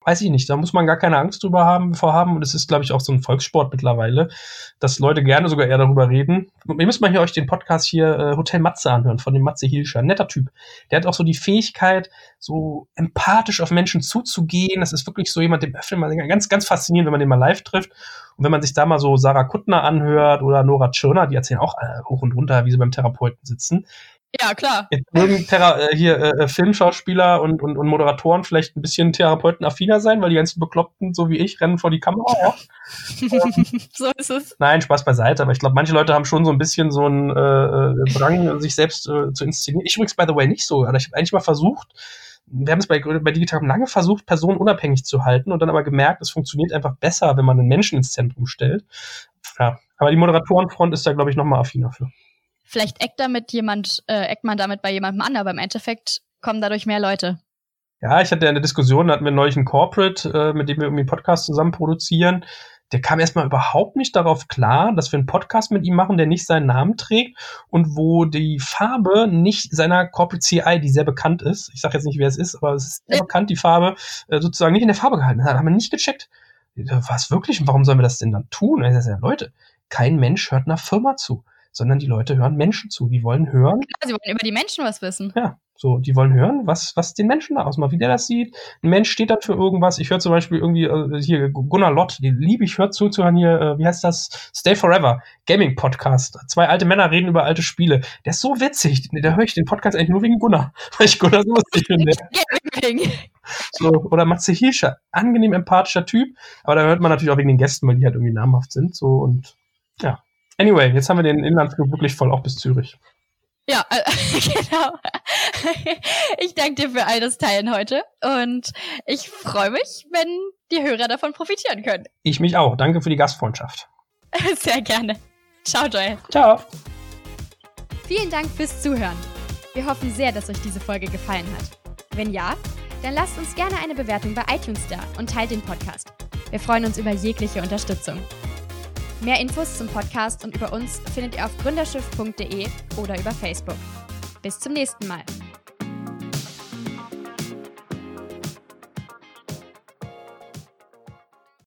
weiß ich nicht, da muss man gar keine Angst drüber haben, vorhaben. Und es ist, glaube ich, auch so ein Volkssport mittlerweile, dass Leute gerne sogar eher darüber reden. Ihr müsst mal hier euch den Podcast hier äh, Hotel Matze anhören von dem Matze Hilscher. Netter Typ. Der hat auch so die Fähigkeit, so empathisch auf Menschen zuzugehen. Das ist wirklich so jemand, dem öffnet man ganz, ganz faszinierend, wenn man den mal live trifft. Und wenn man sich da mal so Sarah Kuttner anhört oder Nora Tschirner, die erzählen auch äh, hoch und runter, wie sie beim Therapeuten sitzen. Ja, klar. Jetzt mögen Thera äh, hier äh, äh, Filmschauspieler und, und, und Moderatoren vielleicht ein bisschen therapeutenaffiner sein, weil die ganzen Bekloppten, so wie ich, rennen vor die Kamera. Ja. so ist es. Nein, Spaß beiseite. Aber ich glaube, manche Leute haben schon so ein bisschen so einen äh, äh, Drang, sich selbst äh, zu inszenieren. Ich übrigens, by the way, nicht so. Aber ich habe eigentlich mal versucht, wir haben es bei, bei Digital lange versucht, Personen unabhängig zu halten und dann aber gemerkt, es funktioniert einfach besser, wenn man einen Menschen ins Zentrum stellt. Ja, aber die Moderatorenfront ist da, glaube ich, noch mal affiner für. Vielleicht eckt damit jemand, äh, eckt man damit bei jemandem an, aber im Endeffekt kommen dadurch mehr Leute. Ja, ich hatte eine Diskussion, da hatten wir neulich einen Corporate, äh, mit dem wir irgendwie einen Podcast zusammen produzieren. Der kam erstmal überhaupt nicht darauf klar, dass wir einen Podcast mit ihm machen, der nicht seinen Namen trägt und wo die Farbe nicht seiner Corporate CI, die sehr bekannt ist, ich sage jetzt nicht, wer es ist, aber es ist sehr bekannt, die Farbe, äh, sozusagen nicht in der Farbe gehalten hat. Haben wir nicht gecheckt. Was wirklich? Und warum sollen wir das denn dann tun? Ja, Leute, kein Mensch hört einer Firma zu sondern die Leute hören Menschen zu. Die wollen hören. Sie wollen über die Menschen was wissen. Ja, so, die wollen hören, was, was den Menschen da ausmacht, wie der das sieht. Ein Mensch steht dann für irgendwas. Ich höre zum Beispiel irgendwie äh, hier Gunnar Lott, die liebe ich, hört zuzuhören hier, äh, wie heißt das? Stay Forever, Gaming Podcast. Zwei alte Männer reden über alte Spiele. Der ist so witzig. Da höre ich den Podcast eigentlich nur wegen Gunnar, weil ich Gunnar so lustig finde. Gaming. So, oder Matze Hirscher, angenehm empathischer Typ, aber da hört man natürlich auch wegen den Gästen, weil die halt irgendwie namhaft sind. So und ja. Anyway, jetzt haben wir den Inlandsflug wirklich voll auch bis Zürich. Ja, äh, genau. Ich danke dir für all das Teilen heute und ich freue mich, wenn die Hörer davon profitieren können. Ich mich auch. Danke für die Gastfreundschaft. Sehr gerne. Ciao, Joel. Ciao. Vielen Dank fürs Zuhören. Wir hoffen sehr, dass euch diese Folge gefallen hat. Wenn ja, dann lasst uns gerne eine Bewertung bei iTunes da und teilt den Podcast. Wir freuen uns über jegliche Unterstützung. Mehr Infos zum Podcast und über uns findet ihr auf gründerschiff.de oder über Facebook. Bis zum nächsten Mal.